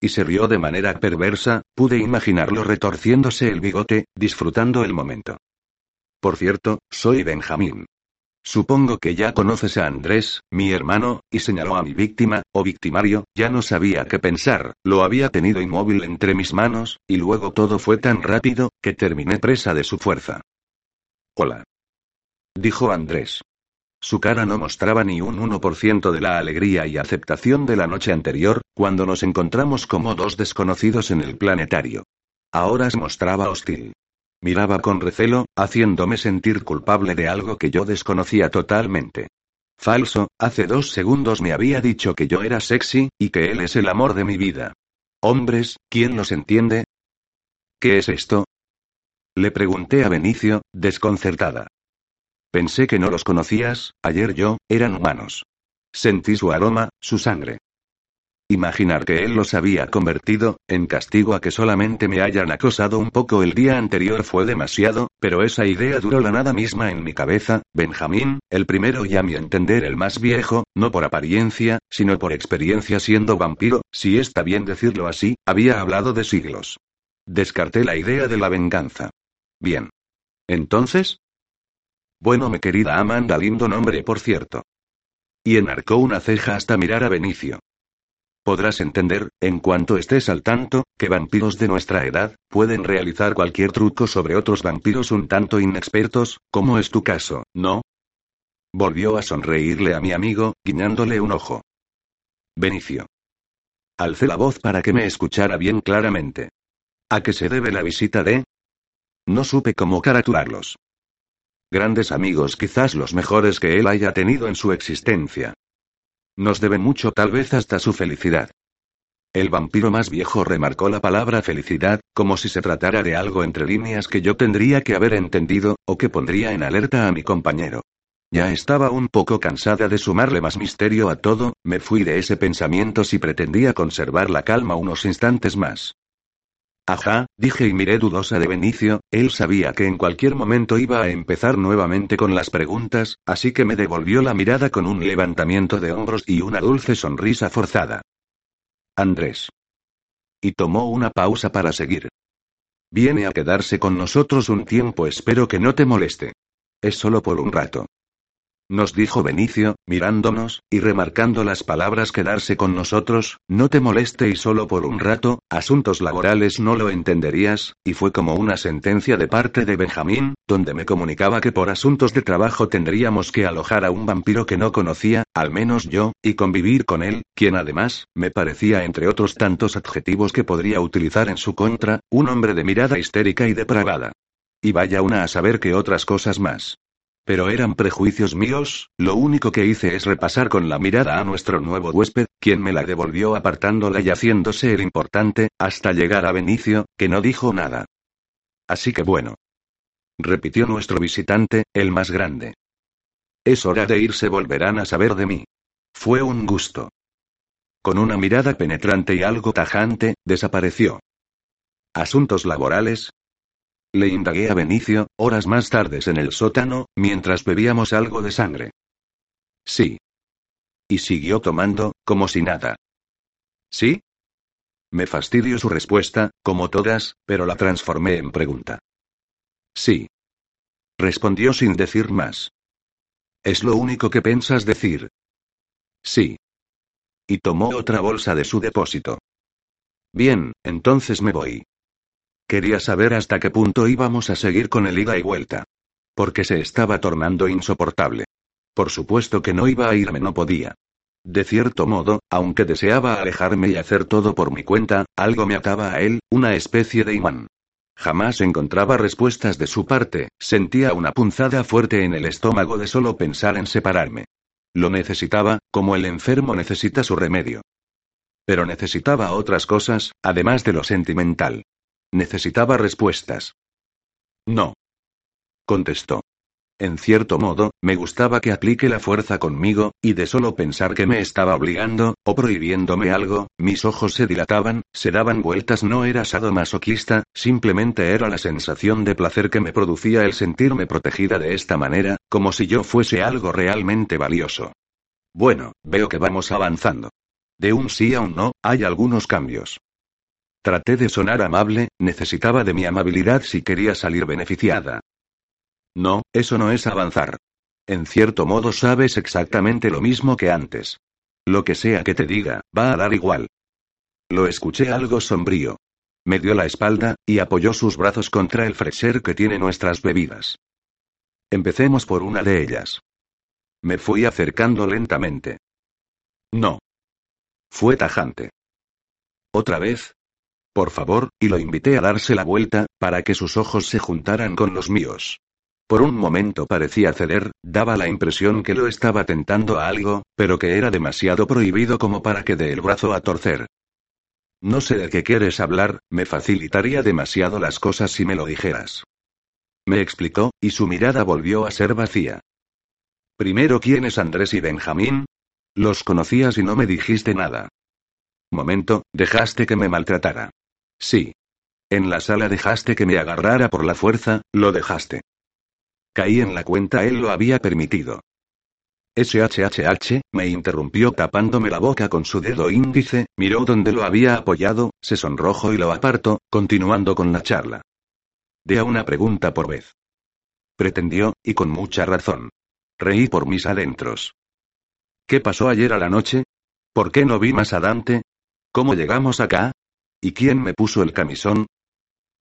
Y se rió de manera perversa, pude imaginarlo retorciéndose el bigote, disfrutando el momento. Por cierto, soy Benjamín. Supongo que ya conoces a Andrés, mi hermano, y señaló a mi víctima, o victimario, ya no sabía qué pensar, lo había tenido inmóvil entre mis manos, y luego todo fue tan rápido, que terminé presa de su fuerza. Hola. Dijo Andrés. Su cara no mostraba ni un 1% de la alegría y aceptación de la noche anterior, cuando nos encontramos como dos desconocidos en el planetario. Ahora se mostraba hostil. Miraba con recelo, haciéndome sentir culpable de algo que yo desconocía totalmente. Falso, hace dos segundos me había dicho que yo era sexy, y que él es el amor de mi vida. Hombres, ¿quién los entiende? ¿Qué es esto? Le pregunté a Benicio, desconcertada. Pensé que no los conocías, ayer yo, eran humanos. Sentí su aroma, su sangre. Imaginar que él los había convertido, en castigo a que solamente me hayan acosado un poco el día anterior fue demasiado, pero esa idea duró la nada misma en mi cabeza, Benjamín, el primero y a mi entender el más viejo, no por apariencia, sino por experiencia siendo vampiro, si está bien decirlo así, había hablado de siglos. Descarté la idea de la venganza. Bien. Entonces, bueno, mi querida Amanda, lindo nombre, por cierto. Y enarcó una ceja hasta mirar a Benicio. Podrás entender, en cuanto estés al tanto, que vampiros de nuestra edad pueden realizar cualquier truco sobre otros vampiros un tanto inexpertos, como es tu caso, ¿no? Volvió a sonreírle a mi amigo, guiñándole un ojo. Benicio. Alcé la voz para que me escuchara bien claramente. ¿A qué se debe la visita de? No supe cómo caratularlos. Grandes amigos, quizás los mejores que él haya tenido en su existencia. Nos debe mucho, tal vez hasta su felicidad. El vampiro más viejo remarcó la palabra felicidad, como si se tratara de algo entre líneas que yo tendría que haber entendido, o que pondría en alerta a mi compañero. Ya estaba un poco cansada de sumarle más misterio a todo, me fui de ese pensamiento si pretendía conservar la calma unos instantes más. Ajá, dije y miré dudosa de Benicio, él sabía que en cualquier momento iba a empezar nuevamente con las preguntas, así que me devolvió la mirada con un levantamiento de hombros y una dulce sonrisa forzada. Andrés. Y tomó una pausa para seguir. Viene a quedarse con nosotros un tiempo, espero que no te moleste. Es solo por un rato. Nos dijo Benicio, mirándonos, y remarcando las palabras quedarse con nosotros, no te moleste y solo por un rato, asuntos laborales no lo entenderías, y fue como una sentencia de parte de Benjamín, donde me comunicaba que por asuntos de trabajo tendríamos que alojar a un vampiro que no conocía, al menos yo, y convivir con él, quien además, me parecía entre otros tantos adjetivos que podría utilizar en su contra, un hombre de mirada histérica y depravada. Y vaya una a saber que otras cosas más. Pero eran prejuicios míos, lo único que hice es repasar con la mirada a nuestro nuevo huésped, quien me la devolvió apartándola y haciéndose el importante, hasta llegar a Benicio, que no dijo nada. Así que bueno. Repitió nuestro visitante, el más grande. Es hora de irse, volverán a saber de mí. Fue un gusto. Con una mirada penetrante y algo tajante, desapareció. Asuntos laborales, Le indagué a Benicio, horas más tardes en el sótano, mientras bebíamos algo de sangre. Sí. Y siguió tomando, como si nada. ¿Sí? Me fastidió su respuesta, como todas, pero la transformé en pregunta. Sí. Respondió sin decir más. ¿Es lo único que pensas decir? Sí. Y tomó otra bolsa de su depósito. Bien, entonces me voy. Quería saber hasta qué punto íbamos a seguir con el ida y vuelta. Porque se estaba tornando insoportable. Por supuesto que no iba a irme, no podía. De cierto modo, aunque deseaba alejarme y hacer todo por mi cuenta, algo me ataba a él, una especie de imán. Jamás encontraba respuestas de su parte, sentía una punzada fuerte en el estómago de solo pensar en separarme. Lo necesitaba, como el enfermo necesita su remedio. Pero necesitaba otras cosas, además de lo sentimental. Necesitaba respuestas. No. Contestó. En cierto modo, me gustaba que aplique la fuerza conmigo, y de solo pensar que me estaba obligando, o prohibiéndome algo, mis ojos se dilataban, se daban vueltas. No era sadomasoquista, simplemente era la sensación de placer que me producía el sentirme protegida de esta manera, como si yo fuese algo realmente valioso. Bueno, veo que vamos avanzando. De un sí a un no, hay algunos cambios. Traté de sonar amable, necesitaba de mi amabilidad si quería salir beneficiada. No, eso no es avanzar. En cierto modo sabes exactamente lo mismo que antes. Lo que sea que te diga, va a dar igual. Lo escuché algo sombrío. Me dio la espalda, y apoyó sus brazos contra el freser que tiene nuestras bebidas. Empecemos por una de ellas. Me fui acercando lentamente. No. Fue tajante. ¿Otra vez? Por favor, y lo invité a darse la vuelta, para que sus ojos se juntaran con los míos. Por un momento parecía ceder, daba la impresión que lo estaba tentando a algo, pero que era demasiado prohibido como para que dé el brazo a torcer. No sé de qué quieres hablar, me facilitaría demasiado las cosas si me lo dijeras. Me explicó, y su mirada volvió a ser vacía. Primero, ¿quién es Andrés y Benjamín? Los conocías y no me dijiste nada. Momento, dejaste que me maltratara. Sí. En la sala dejaste que me agarrara por la fuerza, lo dejaste. Caí en la cuenta, él lo había permitido. SHHH, me interrumpió tapándome la boca con su dedo índice, miró donde lo había apoyado, se sonrojó y lo apartó, continuando con la charla. De a una pregunta por vez. Pretendió, y con mucha razón. Reí por mis adentros. ¿Qué pasó ayer a la noche? ¿Por qué no vi más a Dante? ¿Cómo llegamos acá? ¿Y quién me puso el camisón?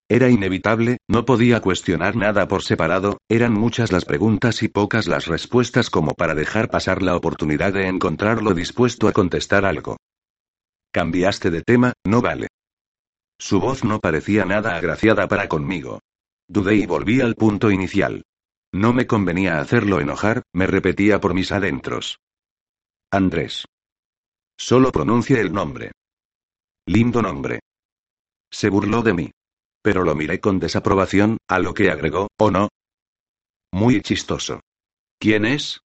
Era inevitable, no podía cuestionar nada por separado, eran muchas las preguntas y pocas las respuestas como para dejar pasar la oportunidad de encontrarlo dispuesto a contestar algo. Cambiaste de tema, no vale. Su voz no parecía nada agraciada para conmigo. Dudé y volví al punto inicial. No me convenía hacerlo enojar, me repetía por mis adentros. Andrés. Solo pronuncia el nombre. Lindo nombre. Se burló de mí pero lo miré con desaprobación, a lo que agregó, ¿o no? Muy chistoso. ¿Quién es?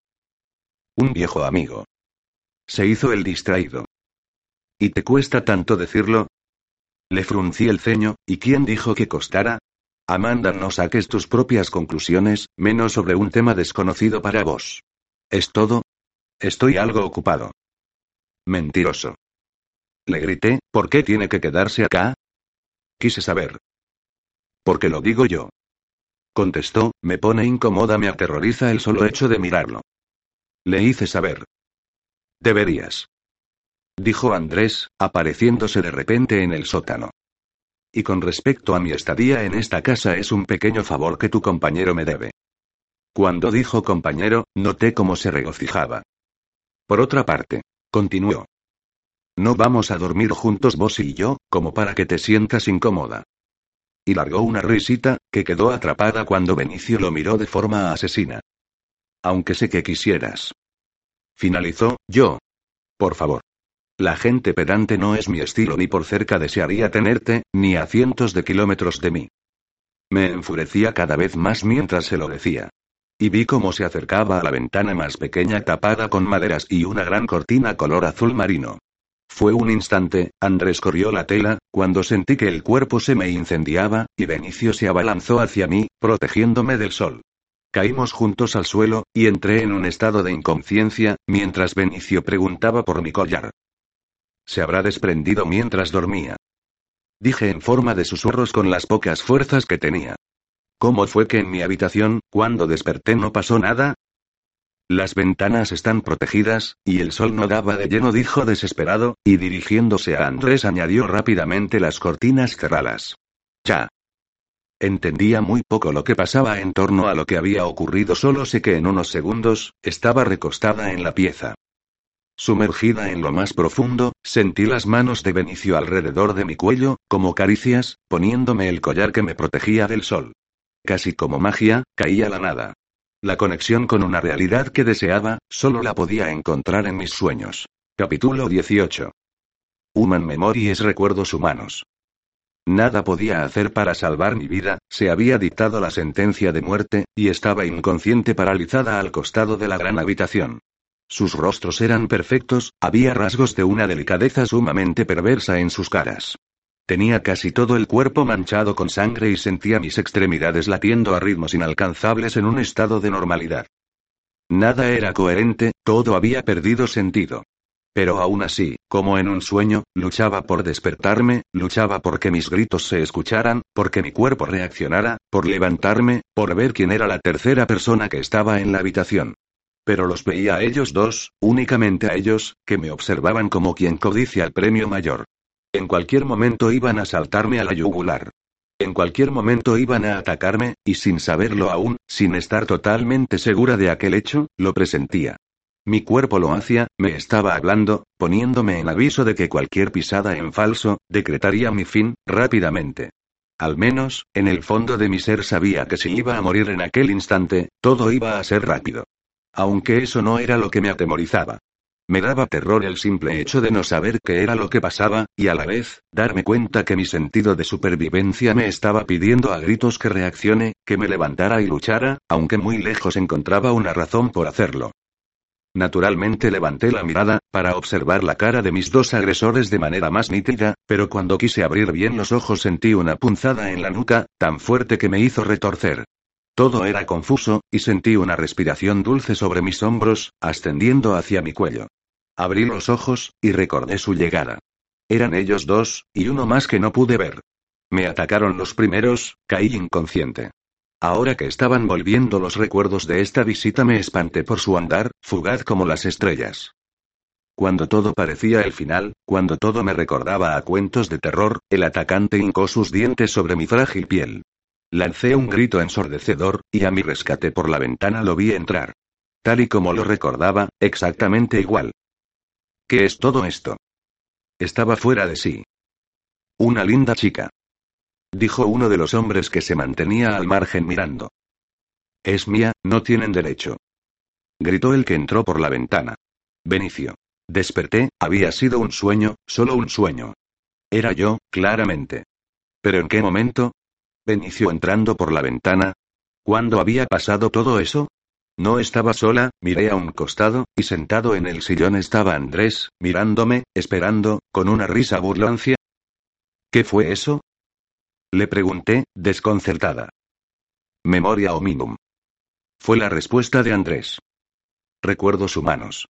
Un viejo amigo. Se hizo el distraído. ¿Y te cuesta tanto decirlo? Le fruncí el ceño, ¿y quién dijo que costara? Amanda, no saques tus propias conclusiones, menos sobre un tema desconocido para vos. ¿Es todo? Estoy algo ocupado. Mentiroso. Le grité, ¿por qué tiene que quedarse acá? Quise saber. Porque lo digo yo. Contestó, me pone incómoda, me aterroriza el solo hecho de mirarlo. Le hice saber. Deberías. Dijo Andrés, apareciéndose de repente en el sótano. Y con respecto a mi estadía en esta casa es un pequeño favor que tu compañero me debe. Cuando dijo compañero, noté cómo se regocijaba. Por otra parte, continuó. No vamos a dormir juntos vos y yo, como para que te sientas incómoda. Y largó una risita, que quedó atrapada cuando Benicio lo miró de forma asesina. Aunque sé que quisieras. Finalizó, yo. Por favor. La gente pedante no es mi estilo ni por cerca desearía tenerte, ni a cientos de kilómetros de mí. Me enfurecía cada vez más mientras se lo decía. Y vi cómo se acercaba a la ventana más pequeña tapada con maderas y una gran cortina color azul marino. Fue un instante, Andrés corrió la tela, cuando sentí que el cuerpo se me incendiaba, y Benicio se abalanzó hacia mí, protegiéndome del sol. Caímos juntos al suelo, y entré en un estado de inconsciencia, mientras Benicio preguntaba por mi collar. Se habrá desprendido mientras dormía. Dije en forma de susurros con las pocas fuerzas que tenía. ¿Cómo fue que en mi habitación, cuando desperté, no pasó nada? Las ventanas están protegidas, y el sol no daba de lleno, dijo desesperado, y dirigiéndose a Andrés añadió rápidamente las cortinas cerradas. Ya. Entendía muy poco lo que pasaba en torno a lo que había ocurrido, solo sé que en unos segundos, estaba recostada en la pieza. Sumergida en lo más profundo, sentí las manos de Benicio alrededor de mi cuello, como caricias, poniéndome el collar que me protegía del sol. Casi como magia, caía la nada. La conexión con una realidad que deseaba, solo la podía encontrar en mis sueños. Capítulo 18. Human Memory es recuerdos humanos. Nada podía hacer para salvar mi vida, se había dictado la sentencia de muerte, y estaba inconsciente paralizada al costado de la gran habitación. Sus rostros eran perfectos, había rasgos de una delicadeza sumamente perversa en sus caras. Tenía casi todo el cuerpo manchado con sangre y sentía mis extremidades latiendo a ritmos inalcanzables en un estado de normalidad. Nada era coherente, todo había perdido sentido. Pero aún así, como en un sueño, luchaba por despertarme, luchaba por que mis gritos se escucharan, por que mi cuerpo reaccionara, por levantarme, por ver quién era la tercera persona que estaba en la habitación. Pero los veía a ellos dos, únicamente a ellos, que me observaban como quien codicia el premio mayor. En cualquier momento iban a saltarme a la yugular. En cualquier momento iban a atacarme, y sin saberlo aún, sin estar totalmente segura de aquel hecho, lo presentía. Mi cuerpo lo hacía, me estaba hablando, poniéndome en aviso de que cualquier pisada en falso, decretaría mi fin, rápidamente. Al menos, en el fondo de mi ser sabía que si iba a morir en aquel instante, todo iba a ser rápido. Aunque eso no era lo que me atemorizaba. Me daba terror el simple hecho de no saber qué era lo que pasaba, y a la vez, darme cuenta que mi sentido de supervivencia me estaba pidiendo a gritos que reaccione, que me levantara y luchara, aunque muy lejos encontraba una razón por hacerlo. Naturalmente levanté la mirada, para observar la cara de mis dos agresores de manera más nítida, pero cuando quise abrir bien los ojos sentí una punzada en la nuca, tan fuerte que me hizo retorcer. Todo era confuso, y sentí una respiración dulce sobre mis hombros, ascendiendo hacia mi cuello. Abrí los ojos, y recordé su llegada. Eran ellos dos, y uno más que no pude ver. Me atacaron los primeros, caí inconsciente. Ahora que estaban volviendo los recuerdos de esta visita me espanté por su andar, fugaz como las estrellas. Cuando todo parecía el final, cuando todo me recordaba a cuentos de terror, el atacante hincó sus dientes sobre mi frágil piel. Lancé un grito ensordecedor, y a mi rescate por la ventana lo vi entrar. Tal y como lo recordaba, exactamente igual. ¿Qué es todo esto? Estaba fuera de sí. Una linda chica. Dijo uno de los hombres que se mantenía al margen mirando. Es mía, no tienen derecho. Gritó el que entró por la ventana. Benicio. Desperté, había sido un sueño, solo un sueño. Era yo, claramente. ¿Pero en qué momento? Benicio entrando por la ventana. ¿Cuándo había pasado todo eso? No estaba sola, miré a un costado, y sentado en el sillón estaba Andrés, mirándome, esperando, con una risa burlancia. ¿Qué fue eso? Le pregunté, desconcertada. Memoria o minum. Fue la respuesta de Andrés. Recuerdos humanos.